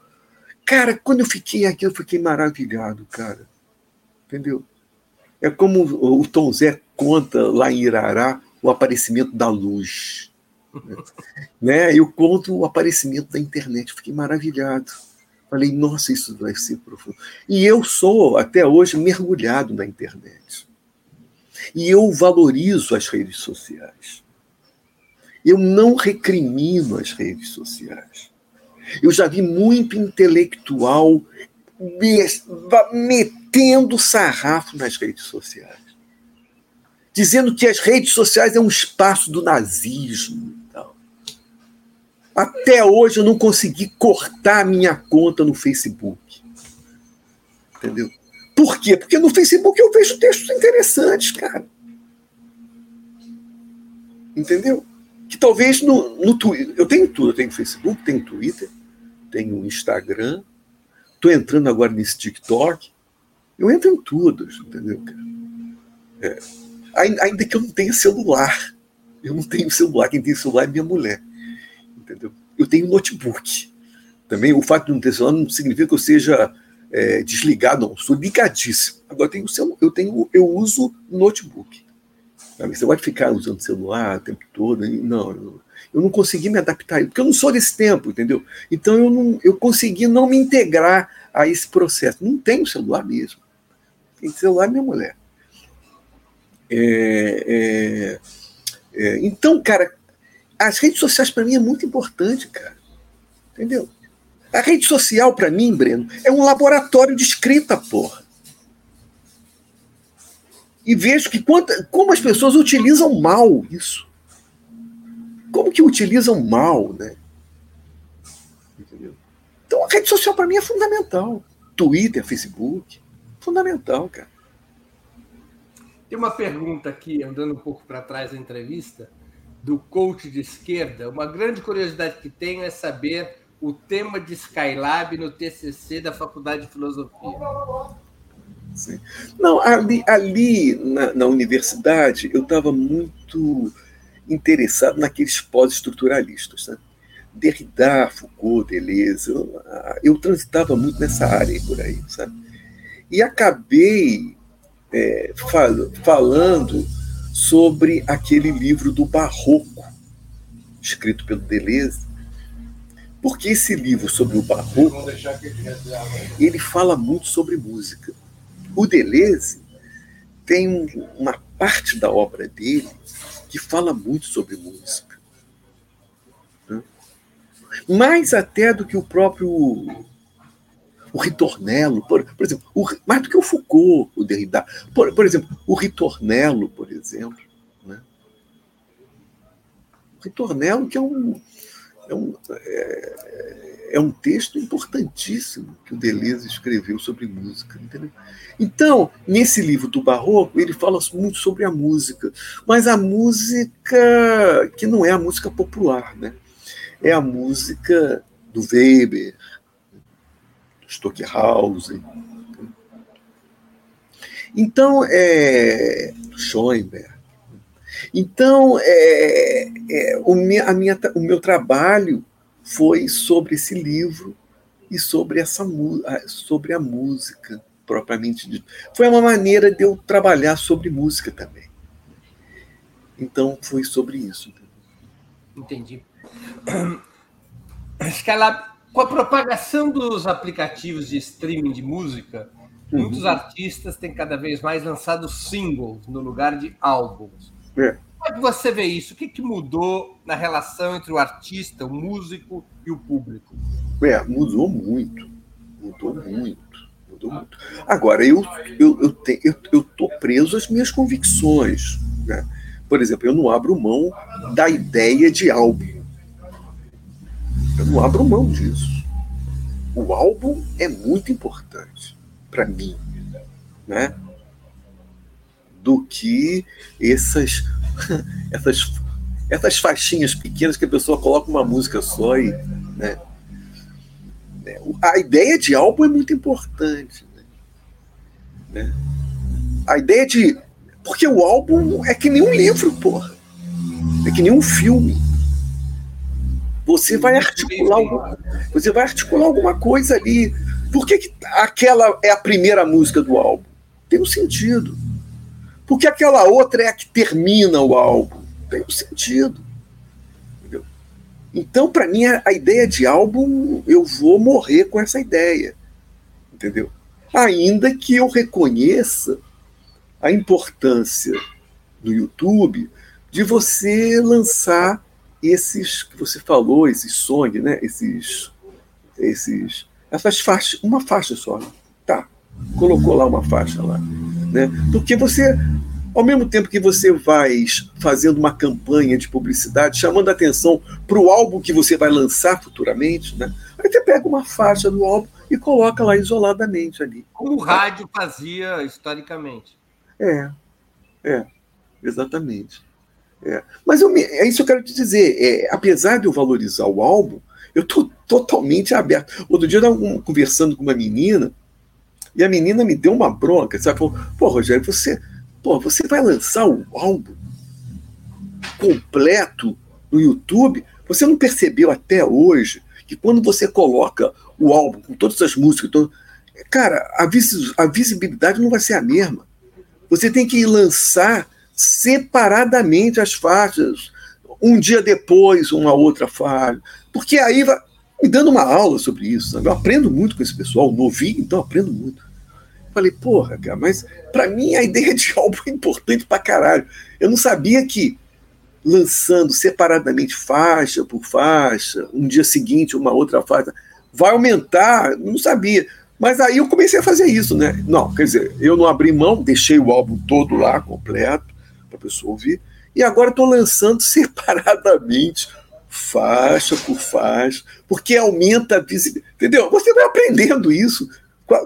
cara, quando eu fiquei aqui, eu fiquei maravilhado, cara. Entendeu? É como o Tom Zé conta lá em Irará o aparecimento da luz. *laughs* né? Eu conto o aparecimento da internet. Fiquei maravilhado. Falei, nossa, isso vai ser profundo. E eu sou, até hoje, mergulhado na internet. E eu valorizo as redes sociais. Eu não recrimino as redes sociais. Eu já vi muito intelectual metendo sarrafo nas redes sociais, dizendo que as redes sociais é um espaço do nazismo. Até hoje eu não consegui cortar minha conta no Facebook. Entendeu? Por quê? Porque no Facebook eu vejo textos interessantes, cara. Entendeu? Que talvez no, no Twitter. Eu tenho tudo, eu tenho Facebook, tenho Twitter, tenho Instagram, estou entrando agora nesse TikTok. Eu entro em tudo, entendeu, cara? É. Ainda que eu não tenha celular. Eu não tenho celular. Quem tem celular é minha mulher. Entendeu? Eu tenho notebook. Também o fato de não ter celular não significa que eu seja é, desligado, não. Sou ligadíssimo. Agora eu tenho, eu tenho, eu uso notebook. Você pode ficar usando celular o tempo todo? Não, eu, eu não consegui me adaptar, porque eu não sou desse tempo, entendeu? Então eu, não, eu consegui não me integrar a esse processo. Não tenho celular mesmo. Tem celular minha mulher. É, é, é, então, cara, as redes sociais para mim é muito importante, cara. Entendeu? A rede social para mim, Breno, é um laboratório de escrita, porra. E vejo que quanta, como as pessoas utilizam mal isso. Como que utilizam mal, né? Entendeu? Então a rede social para mim é fundamental. Twitter, Facebook, fundamental, cara. Tem uma pergunta aqui, andando um pouco para trás da entrevista, do coach de esquerda. Uma grande curiosidade que tenho é saber o tema de Skylab no TCC da Faculdade de Filosofia. Sim. Não, ali, ali na, na universidade eu estava muito interessado naqueles pós-estruturalistas. Né? Derrida, Foucault, Deleuze, eu, eu, transitava muito nessa área por aí, sabe? E acabei é, fal, falando sobre aquele livro do Barroco, escrito pelo Deleuze, porque esse livro sobre o Barroco, ele fala muito sobre música. O Deleuze tem uma parte da obra dele que fala muito sobre música. Né? Mais até do que o próprio o Ritornello, por, por exemplo, o, mais do que o Foucault, o Derrida. Por, por exemplo, o Ritornello, por exemplo. Né? O Ritornello, que é um, é um, é, é um texto importantíssimo que o Deleuze escreveu sobre música. Entendeu? Então, nesse livro do Barroco, ele fala muito sobre a música, mas a música que não é a música popular, né? é a música do Weber, Stockhausen. Então, é, Schoenberg. Então, é, é, o, minha, a minha, o meu trabalho foi sobre esse livro e sobre, essa, sobre a música, propriamente dito. Foi uma maneira de eu trabalhar sobre música também. Então, foi sobre isso. Entendi. *clears throat* Scalab, com a propagação dos aplicativos de streaming de música, uhum. muitos artistas têm cada vez mais lançado singles no lugar de álbuns. É. Como é que você vê isso? O que, que mudou na relação entre o artista, o músico e o público? É, mudou muito. Mudou muito. Mudou muito. Agora, eu eu, eu, te, eu, eu tô preso às minhas convicções. Né? Por exemplo, eu não abro mão da ideia de álbum. Eu não abro mão disso. O álbum é muito importante para mim, né? Do que essas, *laughs* essas, essas faixinhas pequenas que a pessoa coloca uma música só e, né? A ideia de álbum é muito importante. Né? né? A ideia de. Porque o álbum é que nem um livro, porra. É que nem um filme. você vai articular alguma, você vai articular alguma coisa ali. Por que, que aquela é a primeira música do álbum? Tem um sentido. Porque aquela outra é a que termina o álbum. Tem um sentido. Entendeu? Então, para mim, a ideia de álbum, eu vou morrer com essa ideia. Entendeu? Ainda que eu reconheça a importância no YouTube de você lançar esses que você falou, esses songs, né? Esses, esses, essas faixas, uma faixa só, tá? Colocou lá uma faixa lá, né? Porque você, ao mesmo tempo que você vai fazendo uma campanha de publicidade, chamando a atenção para o álbum que você vai lançar futuramente, né? Aí você pega uma faixa do álbum e coloca lá isoladamente ali. Como o rádio fazia historicamente. É, é, exatamente. É. Mas eu, é isso que eu quero te dizer. É, apesar de eu valorizar o álbum, eu estou totalmente aberto. Outro dia eu estava conversando com uma menina e a menina me deu uma bronca. Sabe? Falou, pô, Rogério, você, pô, você vai lançar o álbum completo no YouTube? Você não percebeu até hoje que quando você coloca o álbum com todas as músicas, todo... cara, a, vis a visibilidade não vai ser a mesma. Você tem que lançar separadamente as faixas, um dia depois uma outra faixa, porque aí vai me dando uma aula sobre isso. Sabe? Eu aprendo muito com esse pessoal, novinho, então aprendo muito. Falei, porra, cara, mas para mim a ideia de *laughs* álbum é importante pra caralho. Eu não sabia que lançando separadamente faixa por faixa, um dia seguinte uma outra faixa, vai aumentar, não sabia. Mas aí eu comecei a fazer isso, né? Não, quer dizer, eu não abri mão, deixei o álbum todo lá, completo, para a pessoa ouvir. E agora estou lançando *laughs* separadamente, faixa por faixa, porque aumenta a visibilidade. Entendeu? Você vai aprendendo isso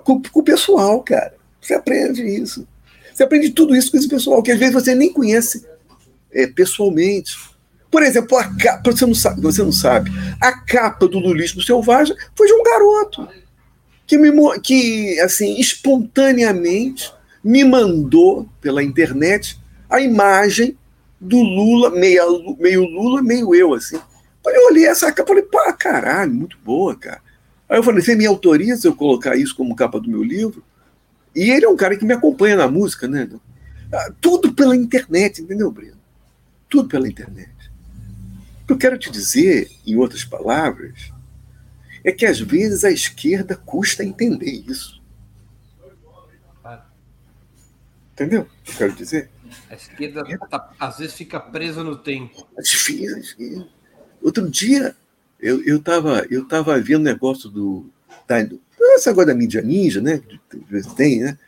com, com, o pessoal, cara. Você aprende isso. Você aprende tudo isso com esse pessoal, que às vezes você nem conhece é, pessoalmente. Por exemplo, a capa, você não sabe, você não sabe, a capa do Lulismo Selvagem foi de um garoto que, me, que assim, espontaneamente me mandou pela internet a imagem do Lula, meio, meio Lula, meio eu, assim. Eu olhei essa capa e falei, pô, caralho, muito boa, cara. Aí eu falei, você me autoriza eu colocar isso como capa do meu livro? E ele é um cara que me acompanha na música, né? Ah, tudo pela internet, entendeu, Breno? Tudo pela internet. O que eu quero te dizer, em outras palavras, é que às vezes a esquerda custa entender isso. Entendeu o que eu quero dizer? A esquerda tá, às vezes fica presa no tempo. É. Outro dia eu estava eu tava vendo negócio do da, essa agora da mídia ninja, né? Tem, né?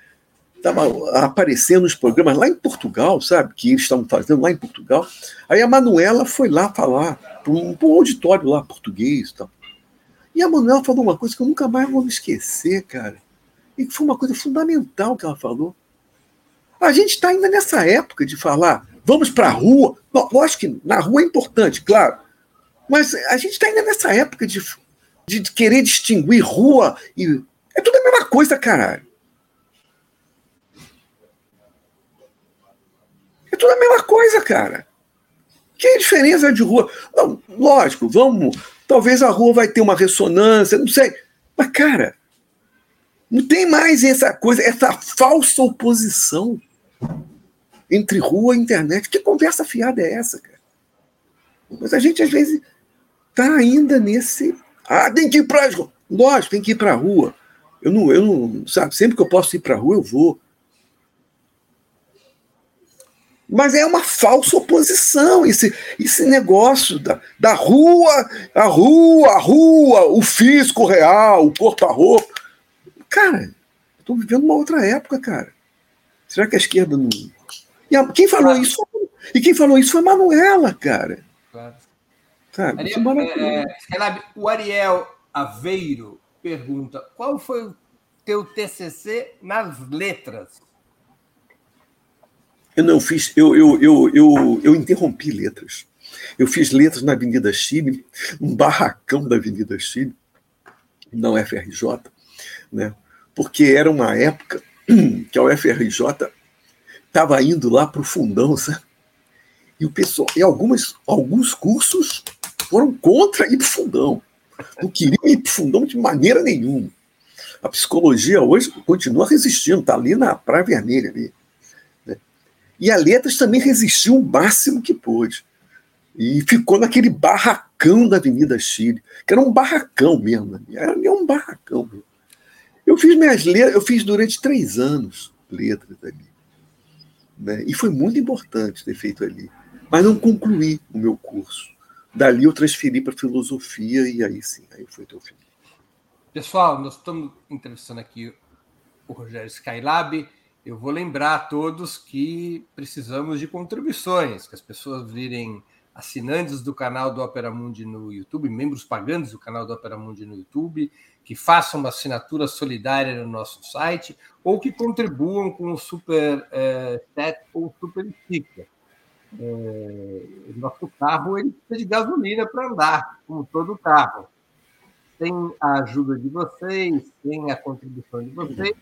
Tava aparecendo nos programas lá em Portugal, sabe? Que eles estavam fazendo lá em Portugal. Aí a Manuela foi lá falar para um, um, auditório lá português e tal. E a Manuela falou uma coisa que eu nunca mais vou me esquecer, cara. E que foi uma coisa fundamental que ela falou. A gente está ainda nessa época de falar, vamos para a rua. Lógico que na rua é importante, claro. Mas a gente está ainda nessa época de, de querer distinguir rua e. É tudo a mesma coisa, caralho. É tudo a mesma coisa, cara. Que é diferença de rua? Não, lógico, vamos. Talvez a rua vai ter uma ressonância, não sei. Mas, cara, não tem mais essa coisa, essa falsa oposição entre rua e internet. Que conversa fiada é essa, cara? Mas a gente, às vezes, está ainda nesse. Ah, tem que ir para. Lógico, tem que ir para a rua. Eu não, eu não, sabe, sempre que eu posso ir para a rua, eu vou. Mas é uma falsa oposição, esse, esse negócio da, da rua, a rua, a rua, o físico real, o corpo a roupa. Cara, estou vivendo uma outra época, cara. Será que a esquerda não. E a, quem falou isso? E quem falou isso foi a Manuela, cara. Ariel, é, é, o Ariel Aveiro pergunta: qual foi o teu TCC nas letras? Eu não fiz, eu, eu, eu, eu, eu interrompi letras. Eu fiz letras na Avenida Chile, um barracão da Avenida Chile, na UFRJ, né? porque era uma época *clears throat* que a UFRJ estava indo lá para o fundão, sabe? E o pessoal, e algumas, alguns cursos foram contra ir para o fundão. Não queriam ir para o fundão de maneira nenhuma. A psicologia hoje continua resistindo, está ali na Praia Vermelha. Ali, né? E a Letras também resistiu o máximo que pôde. E ficou naquele barracão da Avenida Chile, que era um barracão mesmo. Era um barracão mesmo. Eu fiz minhas letras, eu fiz durante três anos letras ali. Né? E foi muito importante ter feito ali. Mas não concluí o meu curso. Dali eu transferi para filosofia e aí sim, aí foi teu fim. Pessoal, nós estamos entrevistando aqui o Rogério Skylab. Eu vou lembrar a todos que precisamos de contribuições, que as pessoas virem assinantes do canal do Opera Mundi no YouTube, membros pagantes do canal do Opera Mundi no YouTube, que façam uma assinatura solidária no nosso site ou que contribuam com o Super é, ou Super Sticker. É, nosso carro ele precisa de gasolina para andar, como todo carro sem a ajuda de vocês, sem a contribuição de vocês,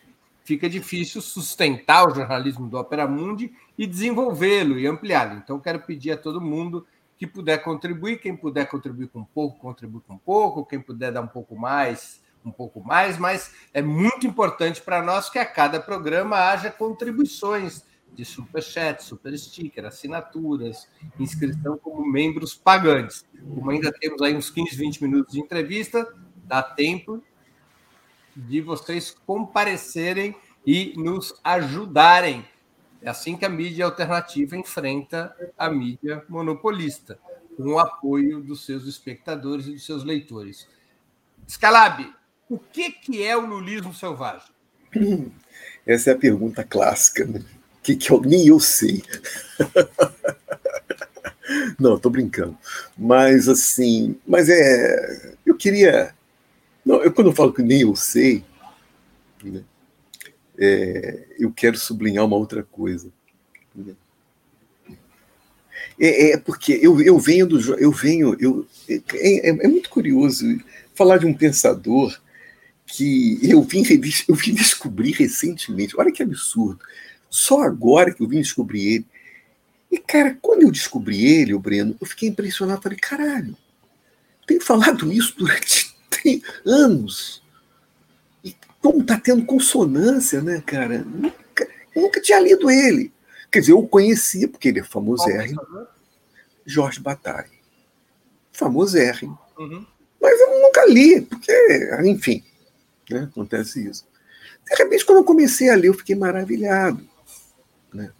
fica difícil sustentar o jornalismo do Opera Mundi e desenvolvê-lo e ampliá-lo. Então, quero pedir a todo mundo que puder contribuir, quem puder contribuir com pouco, contribui com pouco, quem puder dar um pouco mais, um pouco mais, mas é muito importante para nós que a cada programa haja contribuições de superchat, super sticker, assinaturas, inscrição como membros pagantes. Como ainda temos aí uns 15, 20 minutos de entrevista, dá tempo de vocês comparecerem e nos ajudarem. É assim que a mídia alternativa enfrenta a mídia monopolista, com o apoio dos seus espectadores e dos seus leitores. Scalab, o que, que é o lulismo selvagem? Essa é a pergunta clássica, né? Que, que eu, nem eu sei. *laughs* Não, estou brincando. Mas assim, mas é. Eu queria. Não, eu, quando eu falo que nem eu sei, né, é, eu quero sublinhar uma outra coisa. Né? É, é, porque eu, eu venho do. Eu venho. Eu, é, é, é, muito curioso falar de um pensador que eu vim, eu vim descobrir recentemente. Olha que absurdo. Só agora que eu vim descobrir ele. E, cara, quando eu descobri ele, o Breno, eu fiquei impressionado. Falei, caralho, tenho falado isso durante *laughs* anos. E como tá tendo consonância, né, cara? Nunca, eu nunca tinha lido ele. Quer dizer, eu o conhecia, porque ele é famosérrimo. Jorge Bataille. Famosérrimo. Uhum. Mas eu nunca li, porque, enfim, né, acontece isso. De repente, quando eu comecei a ler, eu fiquei maravilhado. Né?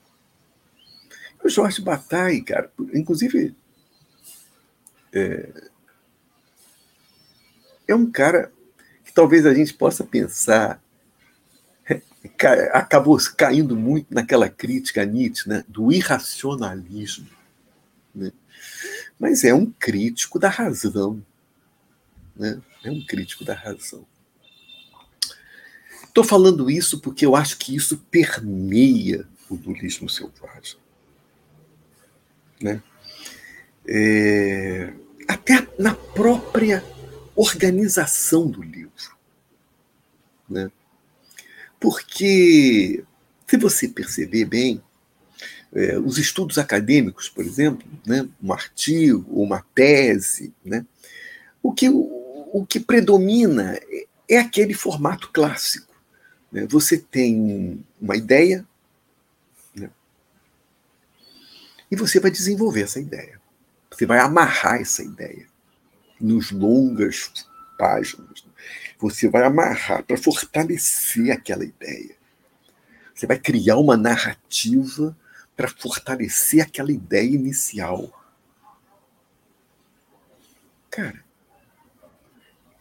O Jorge Bataille, cara, inclusive, é, é um cara que talvez a gente possa pensar acabou caindo muito naquela crítica a Nietzsche né, do irracionalismo. Né? Mas é um crítico da razão. Né? É um crítico da razão. Estou falando isso porque eu acho que isso permeia o dualismo selvagem. Né? É, até na própria organização do livro. Né? Porque, se você perceber bem, é, os estudos acadêmicos, por exemplo, né, um artigo uma tese, né, o, que, o, o que predomina é, é aquele formato clássico. Né? Você tem uma ideia, E você vai desenvolver essa ideia. Você vai amarrar essa ideia nos longas páginas. Você vai amarrar para fortalecer aquela ideia. Você vai criar uma narrativa para fortalecer aquela ideia inicial. Cara,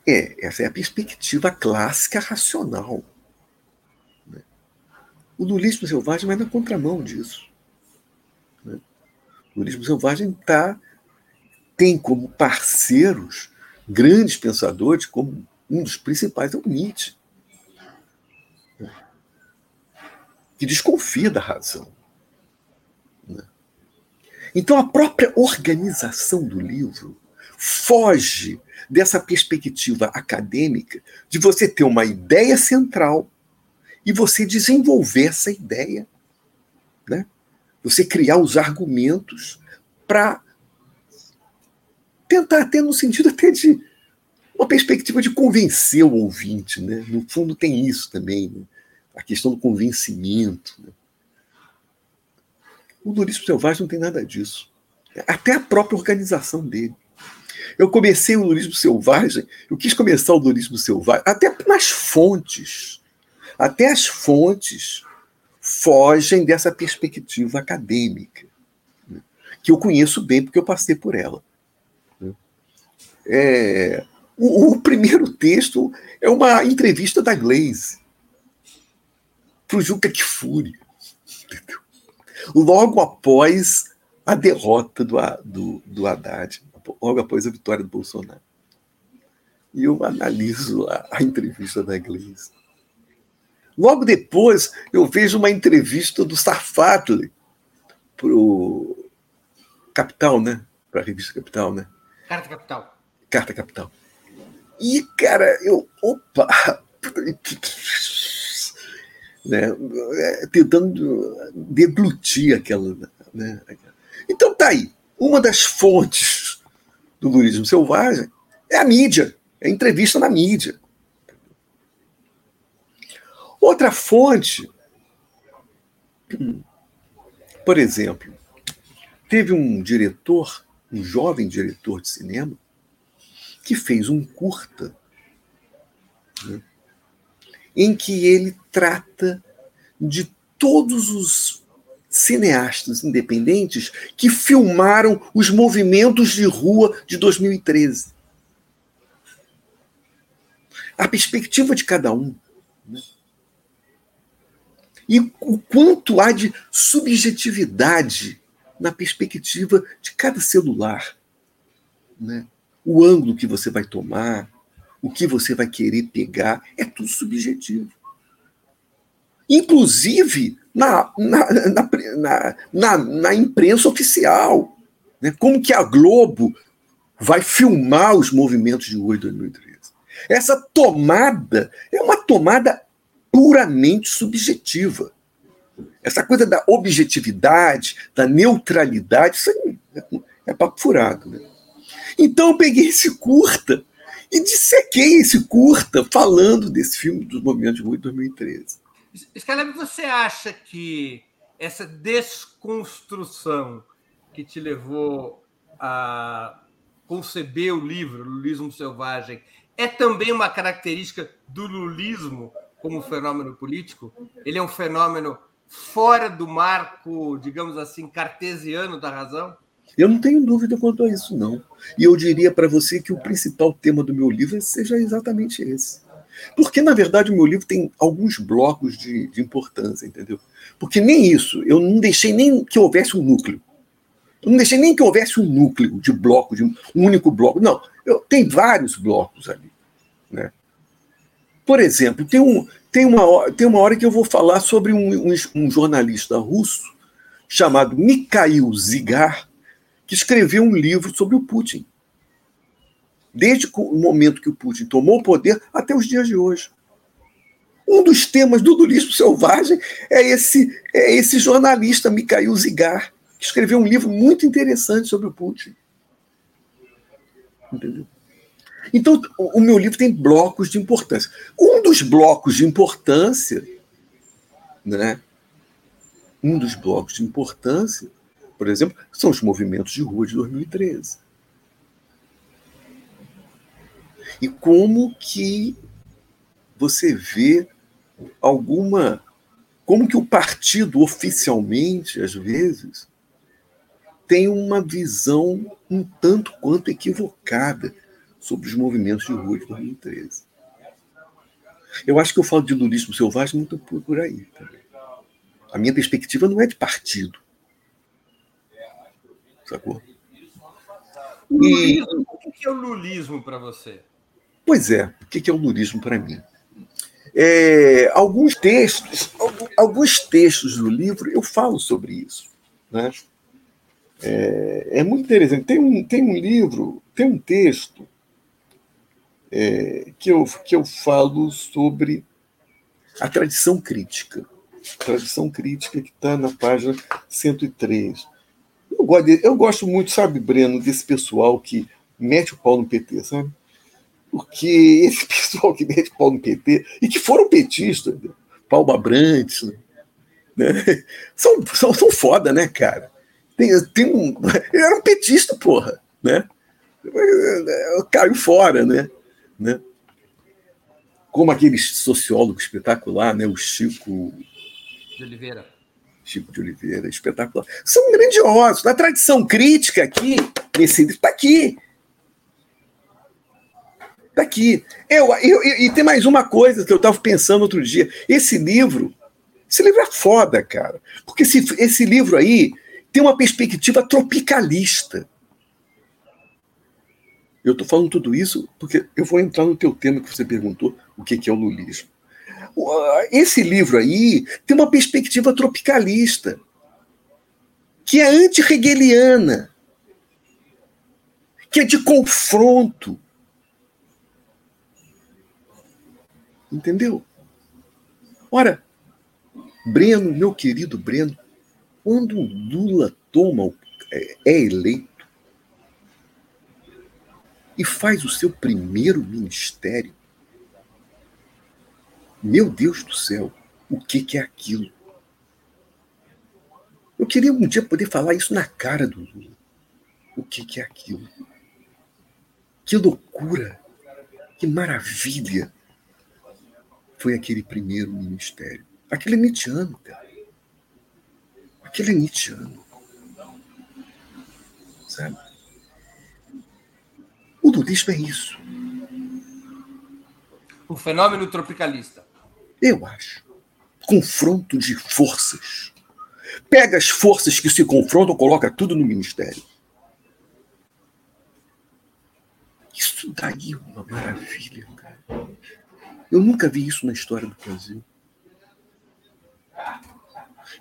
é, essa é a perspectiva clássica racional. Né? O dualismo selvagem vai na contramão disso. Turismo Selvagem tá, tem como parceiros grandes pensadores, como um dos principais é o Nietzsche, que desconfia da razão. Né? Então, a própria organização do livro foge dessa perspectiva acadêmica de você ter uma ideia central e você desenvolver essa ideia né? Você criar os argumentos para tentar até no sentido até de uma perspectiva de convencer o ouvinte, né? No fundo tem isso também, né? a questão do convencimento. Né? O Lurício Selvagem não tem nada disso. Até a própria organização dele. Eu comecei o Lurismo Selvagem, eu quis começar o Lurismo Selvagem, até nas fontes. Até as fontes fogem dessa perspectiva acadêmica, né? que eu conheço bem porque eu passei por ela. Né? É, o, o, primeiro texto é uma entrevista da Glaze para o Juca Kfouri, logo após a derrota do, do, do Haddad logo após a vitória do Bolsonaro. E eu analiso a, a entrevista da Gleisi. Logo depois, eu vejo uma entrevista do Sarfatli para o Capital, né? Para a revista Capital, né? Carta Capital. Carta Capital. E, cara, eu. Opa! *laughs* né, tentando deglutir aquela. Né? Então tá aí. Uma das fontes do lulismo selvagem é a mídia, é a entrevista na mídia. Outra fonte, por exemplo, teve um diretor, um jovem diretor de cinema, que fez um curta né, em que ele trata de todos os cineastas independentes que filmaram os movimentos de rua de 2013. A perspectiva de cada um. E o quanto há de subjetividade na perspectiva de cada celular. Né? O ângulo que você vai tomar, o que você vai querer pegar, é tudo subjetivo. Inclusive, na, na, na, na, na imprensa oficial. Né? Como que a Globo vai filmar os movimentos de 8 de 2013? Essa tomada é uma tomada puramente subjetiva. Essa coisa da objetividade, da neutralidade, isso é, é papo furado. Né? Então eu peguei esse curta e dissequei esse curta falando desse filme dos movimentos de rua de 2013. Scaleb, você acha que essa desconstrução que te levou a conceber o livro Lulismo Selvagem é também uma característica do lulismo como fenômeno político? Ele é um fenômeno fora do marco, digamos assim, cartesiano da razão? Eu não tenho dúvida quanto a isso, não. E eu diria para você que o principal tema do meu livro seja exatamente esse. Porque, na verdade, o meu livro tem alguns blocos de, de importância, entendeu? Porque nem isso, eu não deixei nem que houvesse um núcleo. Eu não deixei nem que houvesse um núcleo de bloco, de um único bloco. Não, eu, tem vários blocos ali. Né? Por exemplo, tem, um, tem, uma, tem uma hora que eu vou falar sobre um, um, um jornalista russo chamado Mikhail Zigar, que escreveu um livro sobre o Putin desde o momento que o Putin tomou o poder até os dias de hoje. Um dos temas do Durismo Selvagem é esse, é esse jornalista Mikhail Zigar, que escreveu um livro muito interessante sobre o Putin. Entendeu? Então, o meu livro tem blocos de importância. Um dos blocos de importância, né? Um dos blocos de importância, por exemplo, são os movimentos de rua de 2013. E como que você vê alguma. Como que o partido oficialmente, às vezes, tem uma visão um tanto quanto equivocada sobre os movimentos de rua de 2013. Eu acho que eu falo de lulismo selvagem muito por aí. Também. A minha perspectiva não é de partido. Sacou? E... O que é o lulismo para você? Pois é, o que é o lurismo para mim? É, alguns textos, alguns textos do livro eu falo sobre isso, né? É, é muito interessante. Tem um, tem um livro, tem um texto é, que, eu, que eu falo sobre a tradição crítica. Tradição crítica que está na página 103. Eu gosto, eu gosto muito, sabe, Breno, desse pessoal que mete o pau no PT, sabe? Porque esse *laughs* pessoal que mete o pau no PT, e que foram petistas, né? Abrantes, né? *laughs* são, são, são foda, né, cara? Tem, tem um, *laughs* ele era um petista, porra, né? Caiu fora, né? Né? Como aquele sociólogo espetacular, né? O Chico de Oliveira. Chico de Oliveira, espetacular. São grandiosos. Na tradição crítica aqui, nesse livro, está aqui. Está aqui. Eu, eu, e tem mais uma coisa que eu estava pensando outro dia. Esse livro, esse livro é foda, cara. Porque esse, esse livro aí tem uma perspectiva tropicalista. Eu estou falando tudo isso porque eu vou entrar no teu tema que você perguntou, o que é o lulismo. Esse livro aí tem uma perspectiva tropicalista, que é anti-hegeliana, que é de confronto. Entendeu? Ora, Breno, meu querido Breno, quando Lula toma, é, é eleito e faz o seu primeiro ministério, meu Deus do céu, o que, que é aquilo? Eu queria um dia poder falar isso na cara do Lula. O que, que é aquilo? Que loucura! Que maravilha! Foi aquele primeiro ministério. Aquele é Nietzscheano, cara. Aquele é Nietzscheano. Sabe? O lulismo é isso. Um fenômeno tropicalista. Eu acho. Confronto de forças. Pega as forças que se confrontam, coloca tudo no ministério. Isso daí é uma maravilha, cara. Eu nunca vi isso na história do Brasil.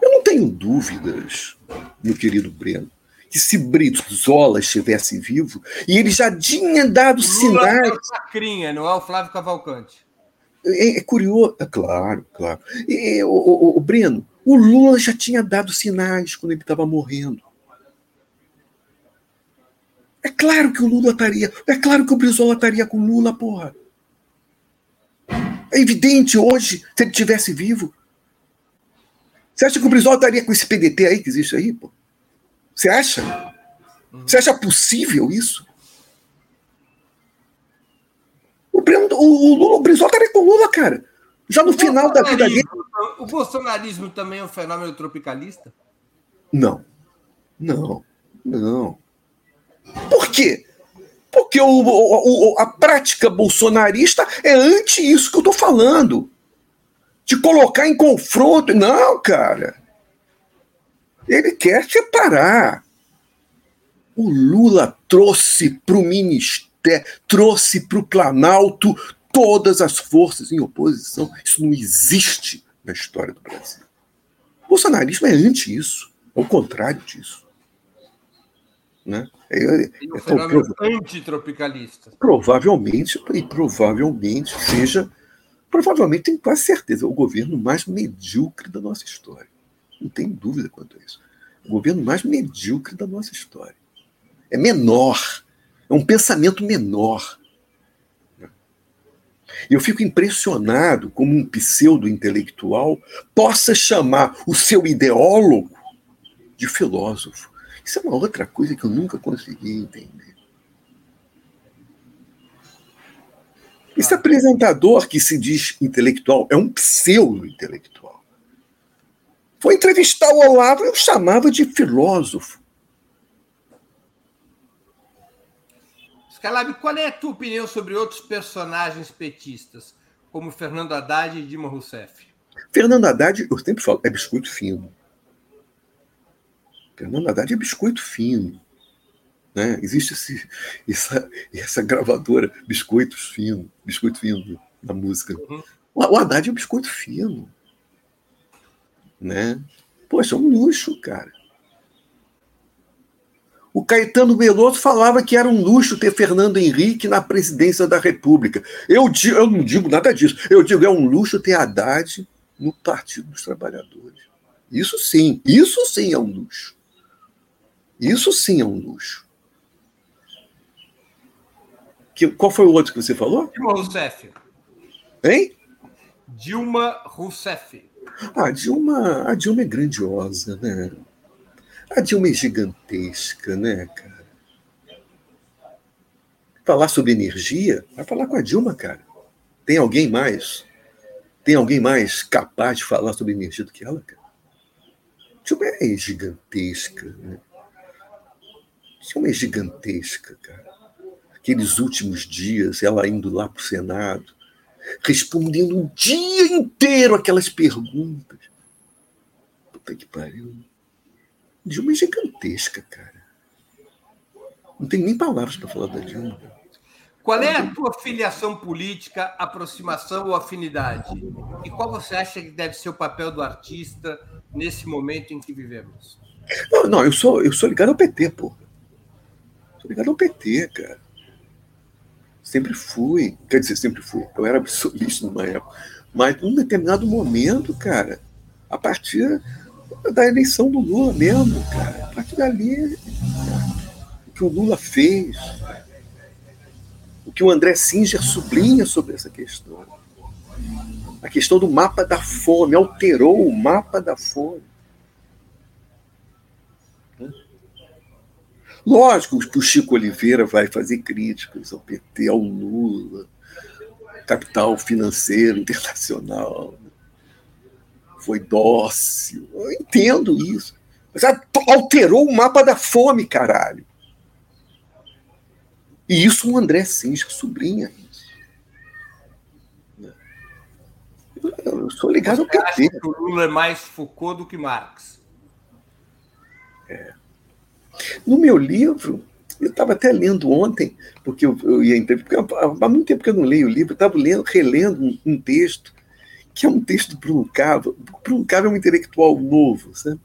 Eu não tenho dúvidas, meu querido Breno, que se Brizola estivesse vivo, e ele já tinha dado sinais. Lula é o Sacrinha, não é o Flávio Cavalcante. É, é curioso, é claro, claro. E, o, o, o, Breno, o Lula já tinha dado sinais quando ele estava morrendo. É claro que o Lula estaria. É claro que o Brizola estaria com o Lula, porra. É evidente hoje, se ele tivesse vivo. Você acha que o Brizola estaria com esse PDT aí que existe aí, pô? Você acha? Você acha possível isso? o, o Lula, o Brizola estaria com o Lula, cara. Já no o final da vida dele. O bolsonarismo também é um fenômeno tropicalista? Não. Não. Não. Por quê? Porque o, o, a prática bolsonarista é anti isso que eu estou falando. De colocar em confronto. Não, cara. Ele quer separar. O Lula trouxe para o ministério trouxe para o Planalto todas as forças em oposição. Isso não existe na história do Brasil. O bolsonarismo é anti isso, é o contrário disso. Né? É, é, é prova... antitropicalista. Provavelmente, e provavelmente seja, provavelmente tenho quase certeza, o governo mais medíocre da nossa história. Não tem dúvida quanto a isso. O governo mais medíocre da nossa história. É menor é um pensamento menor. Eu fico impressionado como um pseudo-intelectual possa chamar o seu ideólogo de filósofo. Isso é uma outra coisa que eu nunca consegui entender. Esse apresentador que se diz intelectual é um pseudo-intelectual. Foi entrevistar o Olavo e eu chamava de filósofo. Calab, qual é a tua opinião sobre outros personagens petistas, como Fernando Haddad e Dilma Rousseff? Fernando Haddad, eu sempre falo, é biscoito fino. Fernando Haddad é biscoito fino. Né? Existe esse, essa, essa gravadora, biscoitos fino, biscoito fino na música. Uhum. O Haddad é um biscoito fino. Né? Poxa, é um luxo, cara. O Caetano Veloso falava que era um luxo ter Fernando Henrique na presidência da República. Eu, digo, eu não digo nada disso. Eu digo é um luxo ter Haddad no Partido dos Trabalhadores. Isso sim, isso sim é um luxo. Isso sim é um luxo. Que, qual foi o outro que você falou? Dilma Rousseff. Hein? Dilma Rousseff. Ah, a Dilma, a Dilma é grandiosa, né? A Dilma é gigantesca, né, cara? Falar sobre energia, vai falar com a Dilma, cara. Tem alguém mais? Tem alguém mais capaz de falar sobre energia do que ela, cara? A Dilma é gigantesca, né? Dilma é gigantesca, cara. Aqueles últimos dias, ela indo lá para o Senado, respondendo o dia inteiro aquelas perguntas. Puta que pariu. Dilma é gigantesca, cara. Não tem nem palavras para falar da Dilma. Qual é a tua filiação política, aproximação ou afinidade? E qual você acha que deve ser o papel do artista nesse momento em que vivemos? Não, não eu, sou, eu sou ligado ao PT, pô. Sou ligado ao PT, cara. Sempre fui. Quer dizer, sempre fui. Eu era absolutista numa época. Mas num determinado momento, cara, a partir da eleição do Lula mesmo, cara, a partir dali, o que o Lula fez, o que o André Singer sublinha sobre essa questão. A questão do mapa da fome, alterou o mapa da fome. Lógico que o Chico Oliveira vai fazer críticas ao PT, ao Lula, capital financeiro internacional. Foi dócil. Eu entendo isso. Mas alterou o mapa da fome, caralho. E isso o André Singer sublinha isso. Eu sou ligado Você ao PT. Acha que o Lula é mais Foucault do que Marx? É. No meu livro, eu estava até lendo ontem, porque eu, eu ia porque há muito tempo que eu não leio o livro, estava lendo, relendo um, um, texto, que é um texto do Bruno Cava. Bruno Cava é um intelectual novo, sabe?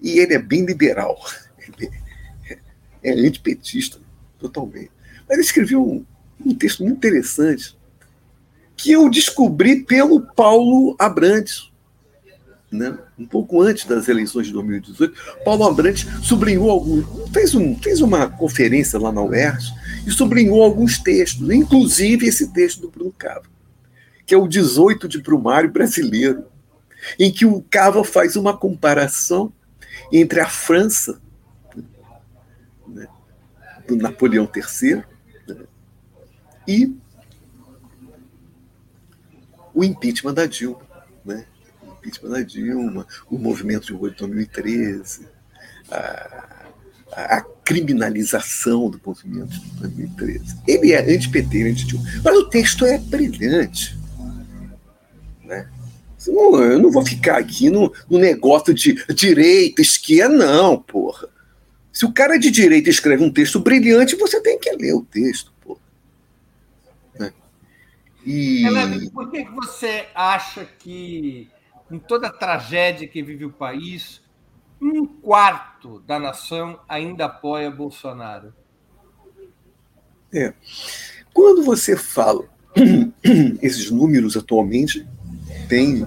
E ele é bem liberal. *laughs* Ele é, é antipetista, totalmente. Mas ele escreveu um, um texto muito interessante, que eu descobri pelo Paulo Abrantes, né? um pouco antes das eleições de 2018, Paulo Abrantes sublinhou alguns, fez, um, fez uma conferência lá na UERJ e sublinhou alguns textos, inclusive esse texto do Bruno Cava, que é o 18 de Brumário brasileiro, em que o Cava faz uma comparação entre a França né, do Napoleão III né, e o impeachment da Dilma. Né? Impeachment da Dilma, o movimento de rua de 2013, a, a criminalização do movimento de 2013. Ele é anti-PT, anti-Dilma. Mas o texto é brilhante. Né? Eu não vou ficar aqui no, no negócio de direita, esquerda, não, porra. Se o cara de direita escreve um texto brilhante, você tem que ler o texto, porra. Né? E... por que você acha que em toda a tragédia que vive o país, um quarto da nação ainda apoia Bolsonaro. É. Quando você fala *clears throat* esses números atualmente tem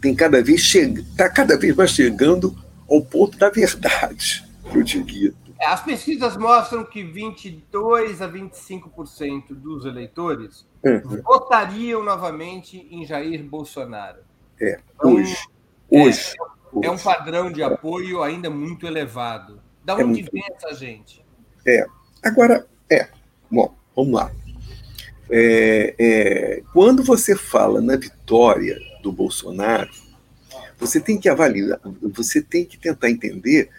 tem cada vez está cada vez mais chegando ao ponto da verdade, eu diria. As pesquisas mostram que 22 a 25% dos eleitores uhum. votariam novamente em Jair Bolsonaro. É, então, hoje. Hoje. É, é um padrão de apoio ainda muito elevado. Da é onde é vem essa gente? É. Agora, é. Bom, vamos lá. É, é, quando você fala na vitória do Bolsonaro, você tem que avaliar, você tem que tentar entender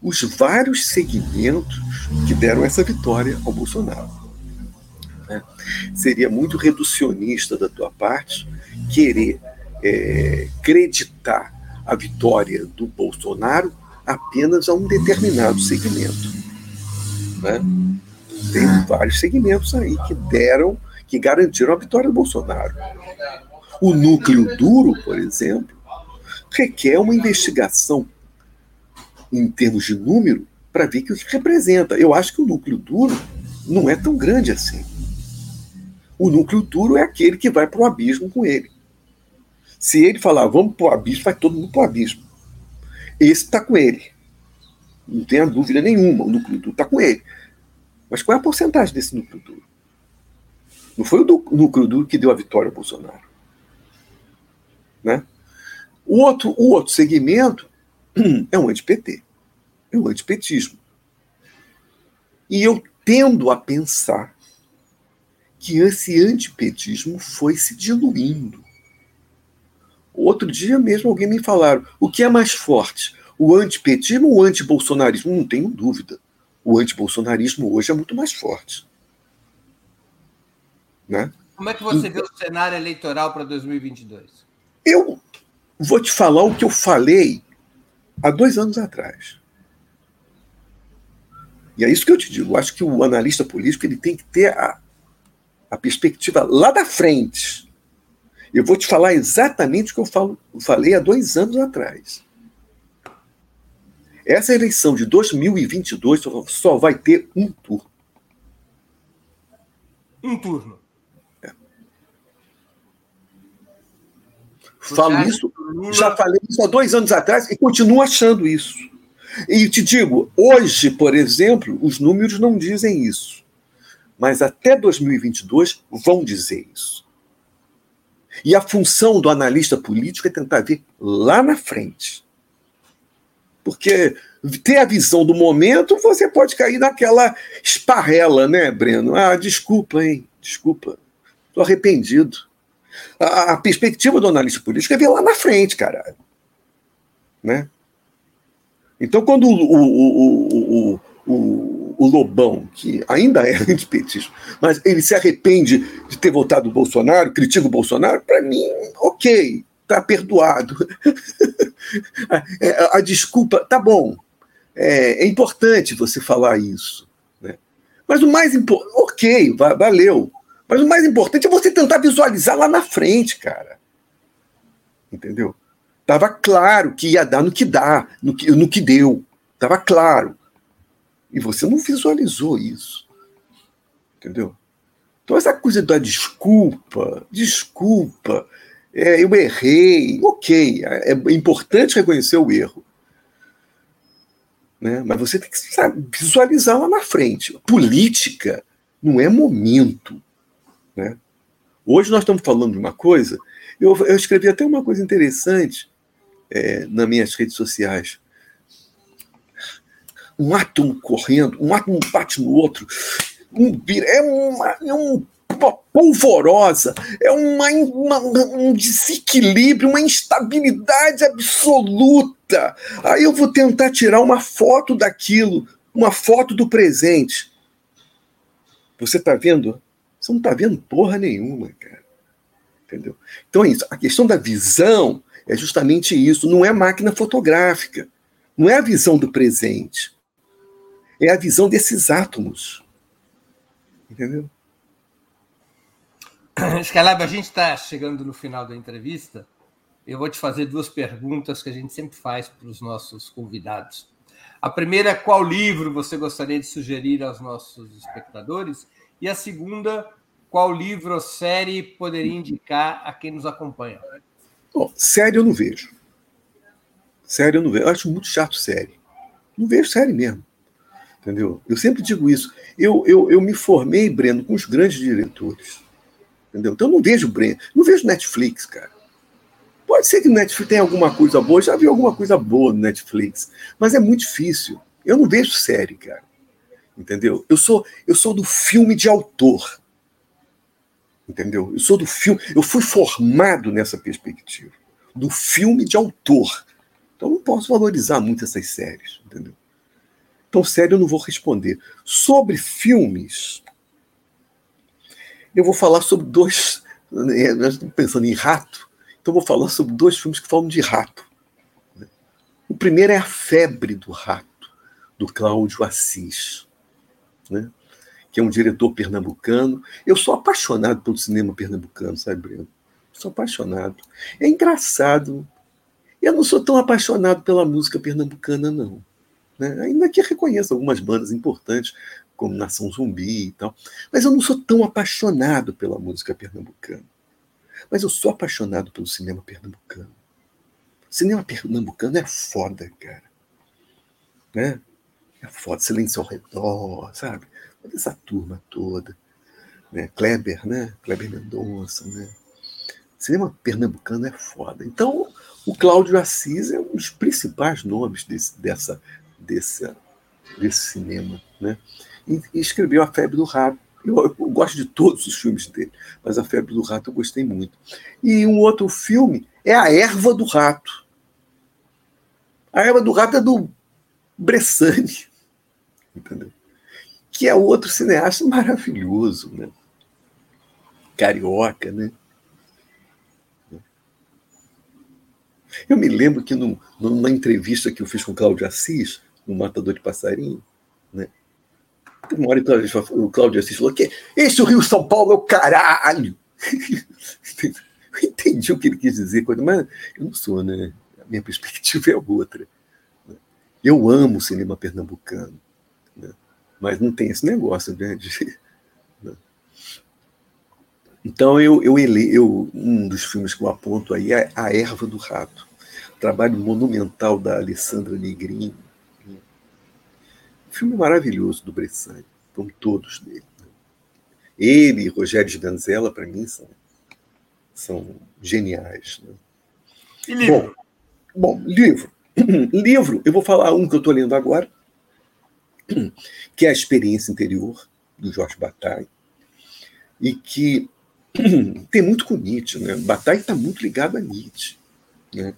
os vários segmentos que deram essa vitória ao Bolsonaro. Né? Seria muito reducionista da tua parte querer é, creditar a vitória do Bolsonaro apenas a um determinado segmento. Né? Tem vários segmentos aí que deram, que garantiram a vitória do Bolsonaro. O núcleo duro, por exemplo, requer uma investigação em termos de número para ver o que representa. Eu acho que o núcleo duro não é tão grande assim. O núcleo duro é aquele que vai para o abismo com ele. Se ele falar, vamos para o abismo, vai todo mundo para o abismo. Esse está com ele. Não tenha dúvida nenhuma, o núcleo duro está com ele. Mas qual é a porcentagem desse núcleo duro? Não foi o núcleo duro que deu a vitória ao Bolsonaro. Né? O, outro, o outro segmento *clears throat* é o anti-PT, é o antipetismo. E eu tendo a pensar que esse antipetismo foi se diluindo. Outro dia mesmo alguém me falaram: o que é mais forte, o antipetismo ou o antibolsonarismo? Não tenho dúvida. O antibolsonarismo hoje é muito mais forte. Né? Como é que você vê o cenário eleitoral para 2022? Eu vou te falar o que eu falei há dois anos atrás. E é isso que eu te digo. Eu acho que o analista político ele tem que ter a, a perspectiva lá da frente. Eu vou te falar exatamente o que eu falo, falei há dois anos atrás. Essa eleição de 2022 só vai ter um turno. Um turno. É. Falo isso, já falei isso há dois anos atrás e continuo achando isso. E te digo, hoje, por exemplo, os números não dizem isso. Mas até 2022 vão dizer isso. E a função do analista político é tentar ver lá na frente. Porque ter a visão do momento, você pode cair naquela esparrela, né, Breno? Ah, desculpa, hein? Desculpa. Estou arrependido. A, a, perspectiva do analista político é ver lá na frente, caralho. Né? Então, quando o, o, o, o, o Lobão, que ainda é *laughs* antipetista, mas ele se arrepende de ter votado o Bolsonaro, critica o Bolsonaro, para mim, ok, está perdoado. *laughs* a, é, a, desculpa, tá bom, é, é, importante você falar isso. Né? Mas o mais importante, ok, valeu. Mas o mais importante é você tentar visualizar lá na frente, cara. Entendeu? Estava claro que ia dar no que dá, no que, no que deu. Estava claro. E você não visualizou isso. Entendeu? Então, essa coisa da desculpa, desculpa, é, eu errei, ok, é, é importante reconhecer o erro. Né? Mas você tem que sabe, visualizar lá na frente. Política não é momento. Né? Hoje nós estamos falando de uma coisa. Eu, eu escrevi até uma coisa interessante é, nas minhas redes sociais. Um átomo correndo, um átomo bate no outro, um, é, uma, é um, uma polvorosa, é uma, uma, um desequilíbrio, uma instabilidade absoluta. Aí eu vou tentar tirar uma foto daquilo, uma foto do presente. Você está vendo? Você não está vendo porra nenhuma, cara. Entendeu? Então é isso. A questão da visão é justamente isso. Não é máquina fotográfica. Não é a visão do presente. É a visão desses átomos. Entendeu? *coughs* Scalab, a gente está chegando no final da entrevista. Eu vou te fazer duas perguntas que a gente sempre faz para os nossos convidados. A primeira é qual livro você gostaria de sugerir aos nossos espectadores? E a segunda, qual livro ou série poderia indicar a quem nos acompanha? Bom, série eu não vejo. Série eu não vejo. Eu acho muito chato série. Não vejo série mesmo. Entendeu? Eu sempre digo isso. Eu, eu, eu me formei, Breno, com os grandes diretores. Entendeu? Então eu não vejo Breno. Não vejo Netflix, cara. Pode ser que o Netflix tenha alguma coisa boa. Já vi alguma coisa boa no Netflix. Mas é muito difícil. Eu não vejo série, cara. Entendeu? Eu sou, eu sou do filme de autor entendeu? Eu sou do filme, eu fui formado nessa perspectiva, do filme de autor. Então não posso valorizar muito essas séries, entendeu? Então, sério, eu não vou responder. Sobre filmes, eu vou falar sobre dois. Né, *laughs* nós estamos pensando em rato, então vou falar sobre dois filmes que falam de rato. O primeiro é A Febre do Rato, do Cláudio Assis. Né? que é um diretor pernambucano. Eu sou apaixonado pelo cinema pernambucano, sabe, Breno? Sou apaixonado. É engraçado. Eu não sou tão apaixonado pela música pernambucana, não. Né? Ainda que reconheço algumas bandas importantes, como Nação Zumbi e tal. Mas eu não sou tão apaixonado pela música pernambucana. Mas eu sou apaixonado pelo cinema pernambucano. O cinema pernambucano é foda, cara. Né? É foda. Silêncio ao redor, sabe? essa turma toda. né? Kleber, né? Kleber Mendonça, né? cinema pernambucano é foda. Então, o Cláudio Assis é um dos principais nomes desse, dessa, desse, desse cinema, né? E, e escreveu A Febre do Rato. Eu, eu, gosto de todos os filmes dele, mas A Febre do Rato eu gostei muito. E um outro filme é A Erva do Rato. A Erva do Rato é do Bressani, *laughs* entendeu? Que é outro cineasta maravilhoso, né? Carioca, né? Eu me lembro que num, numa entrevista que eu fiz com Cláudio Assis, no Matador de Passarinho, né? Uma hora então, o Cláudio Assis falou que esse o Rio São Paulo é o caralho. *laughs* eu entendi o que ele quis dizer, mas eu não sou, né? A minha perspectiva é outra. Né? Eu amo o cinema pernambucano, né? mas não tem esse negócio né, de então, eu, eu, eu, um dos filmes que eu aponto aí é A Erva do Rato, trabalho monumental da Alessandra Negrini. Filme maravilhoso do Bressani, como todos dele. Né? Ele e Rogério Sganzella, para mim, são, são geniais. Né? E livro? Bom, bom, livro. *clears throat* livro, eu vou falar um que eu estou lendo agora, *clears throat* que é A Experiência Interior, do Jorge Bataille, e que *clears throat* tem muito com Nietzsche, né? Bataille está muito ligado a Nietzsche, né?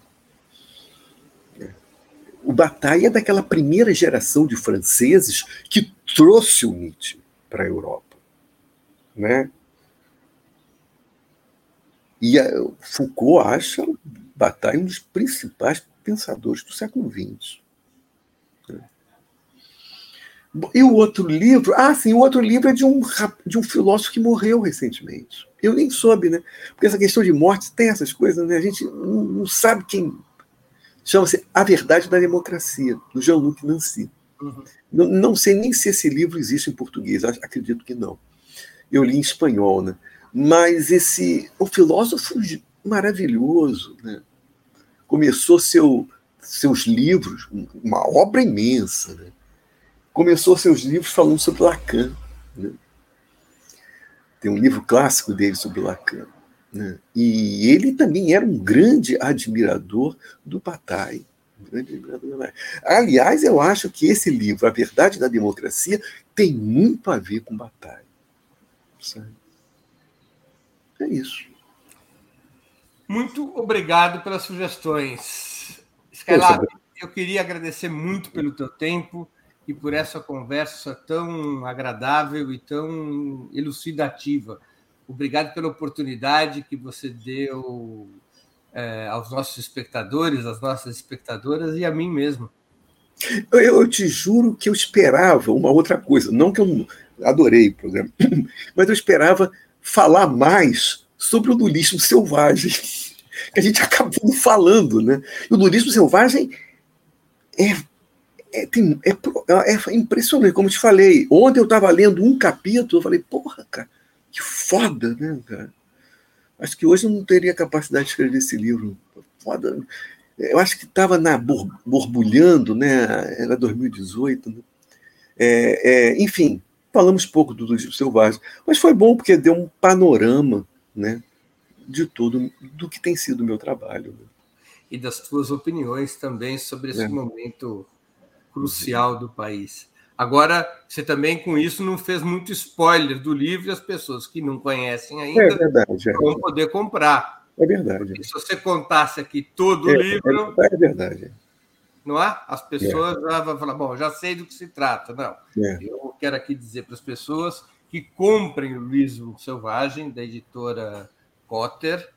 O Bataille é daquela primeira geração de franceses que trouxe o Nietzsche para a Europa, né? E a Foucault acha Bataille um dos principais pensadores do século XX. E o outro livro, ah, sim, o outro livro é de um, de um filósofo que morreu recentemente. Eu nem soube, né? Porque essa questão de morte tem essas coisas, né? A gente não, não sabe quem. Chama-se A Verdade da Democracia, do Jean-Luc Nancy. Uhum. Não, não, sei nem se esse livro existe em português, acredito que não. Eu li em espanhol, né? Mas esse. O filósofo maravilhoso, né? Começou seu, seus livros, uma obra imensa, né? começou seus livros falando sobre Lacan. Né? Tem um livro clássico dele sobre Lacan. Né? E ele também era um grande admirador do Bataille. Bataille. Aliás, eu acho que esse livro, A Verdade da Democracia, tem muito a ver com Bataille. Sabe? É isso. Muito obrigado pelas sugestões. Skylab, eu queria agradecer muito pelo teu tempo e por essa conversa tão agradável e tão elucidativa. Obrigado pela oportunidade que você deu é, aos nossos espectadores, às nossas espectadoras e a mim mesmo. Eu, eu, te juro que eu esperava uma outra coisa. Não que eu adorei o programa, *clears throat* mas eu esperava falar mais sobre o dualismo selvagem, *laughs* que a gente acabou falando. Né? E o dualismo selvagem é é, tem, é, é, impressionante, como eu te falei. Ontem eu estava lendo um capítulo, eu falei, porra, cara, que foda, né, cara? Acho que hoje eu não teria capacidade de escrever esse livro. Foda. Eu acho que estava na borbulhando, né? Era 2018. Né? É, é, enfim, falamos pouco do Luiz Selvagem, mas foi bom porque deu um panorama, né? De tudo do que tem sido o meu trabalho. Né? E das tuas opiniões também sobre esse é. momento crucial do país. Agora, você também com isso não fez muito spoiler do livro e as pessoas que não conhecem ainda é verdade, é. vão poder comprar. É verdade. Porque se você contasse aqui todo é, o livro. É, é, verdade. Não é? As pessoas já vão falar, bom, já sei do que se trata. Não. É. Eu quero aqui dizer para as pessoas que comprem o livro Selvagem, da editora Cotter.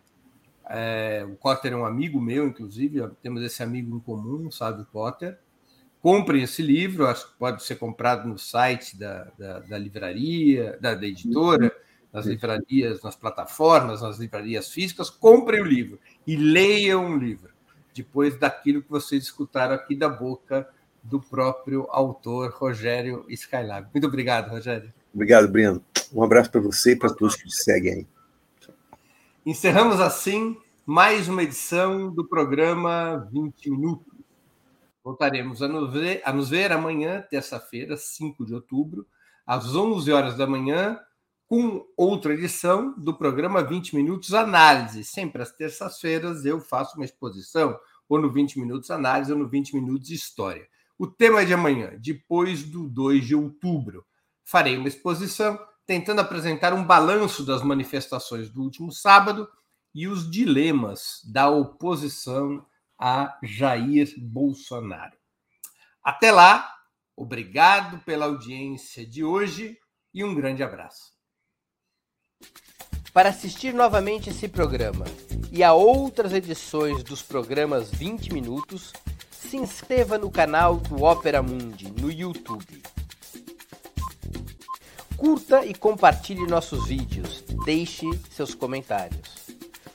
É, o Cotter é um amigo meu, inclusive, temos esse amigo em comum, sabe, o Cotter comprem esse livro, acho que pode ser comprado no site da, da, da livraria, da, da, editora, nas livrarias, nas plataformas, nas livrarias físicas. Comprem o livro e leiam o livro, depois daquilo que vocês escutaram aqui da boca do próprio autor Rogério Skylab. Muito obrigado, Rogério. Obrigado, Breno. Um abraço para você e para todos que te seguem aí. Encerramos assim mais uma edição do programa 20 Minutos. Voltaremos a nos ver, a nos ver amanhã, terça-feira, 5 de outubro, às 11 horas da manhã, com outra edição do programa 20 Minutos Análise. Sempre às terças-feiras eu faço uma exposição, ou no 20 Minutos Análise, ou no 20 Minutos História. O tema de amanhã, depois do 2 de outubro. Farei uma exposição tentando apresentar um balanço das manifestações do último sábado e os dilemas da oposição a Jair Bolsonaro. Até lá, obrigado pela audiência de hoje e um grande abraço. Para assistir novamente esse programa e a outras edições dos programas 20 Minutos, se inscreva no canal do Opera Mundi no YouTube. Curta e compartilhe nossos vídeos, deixe seus comentários.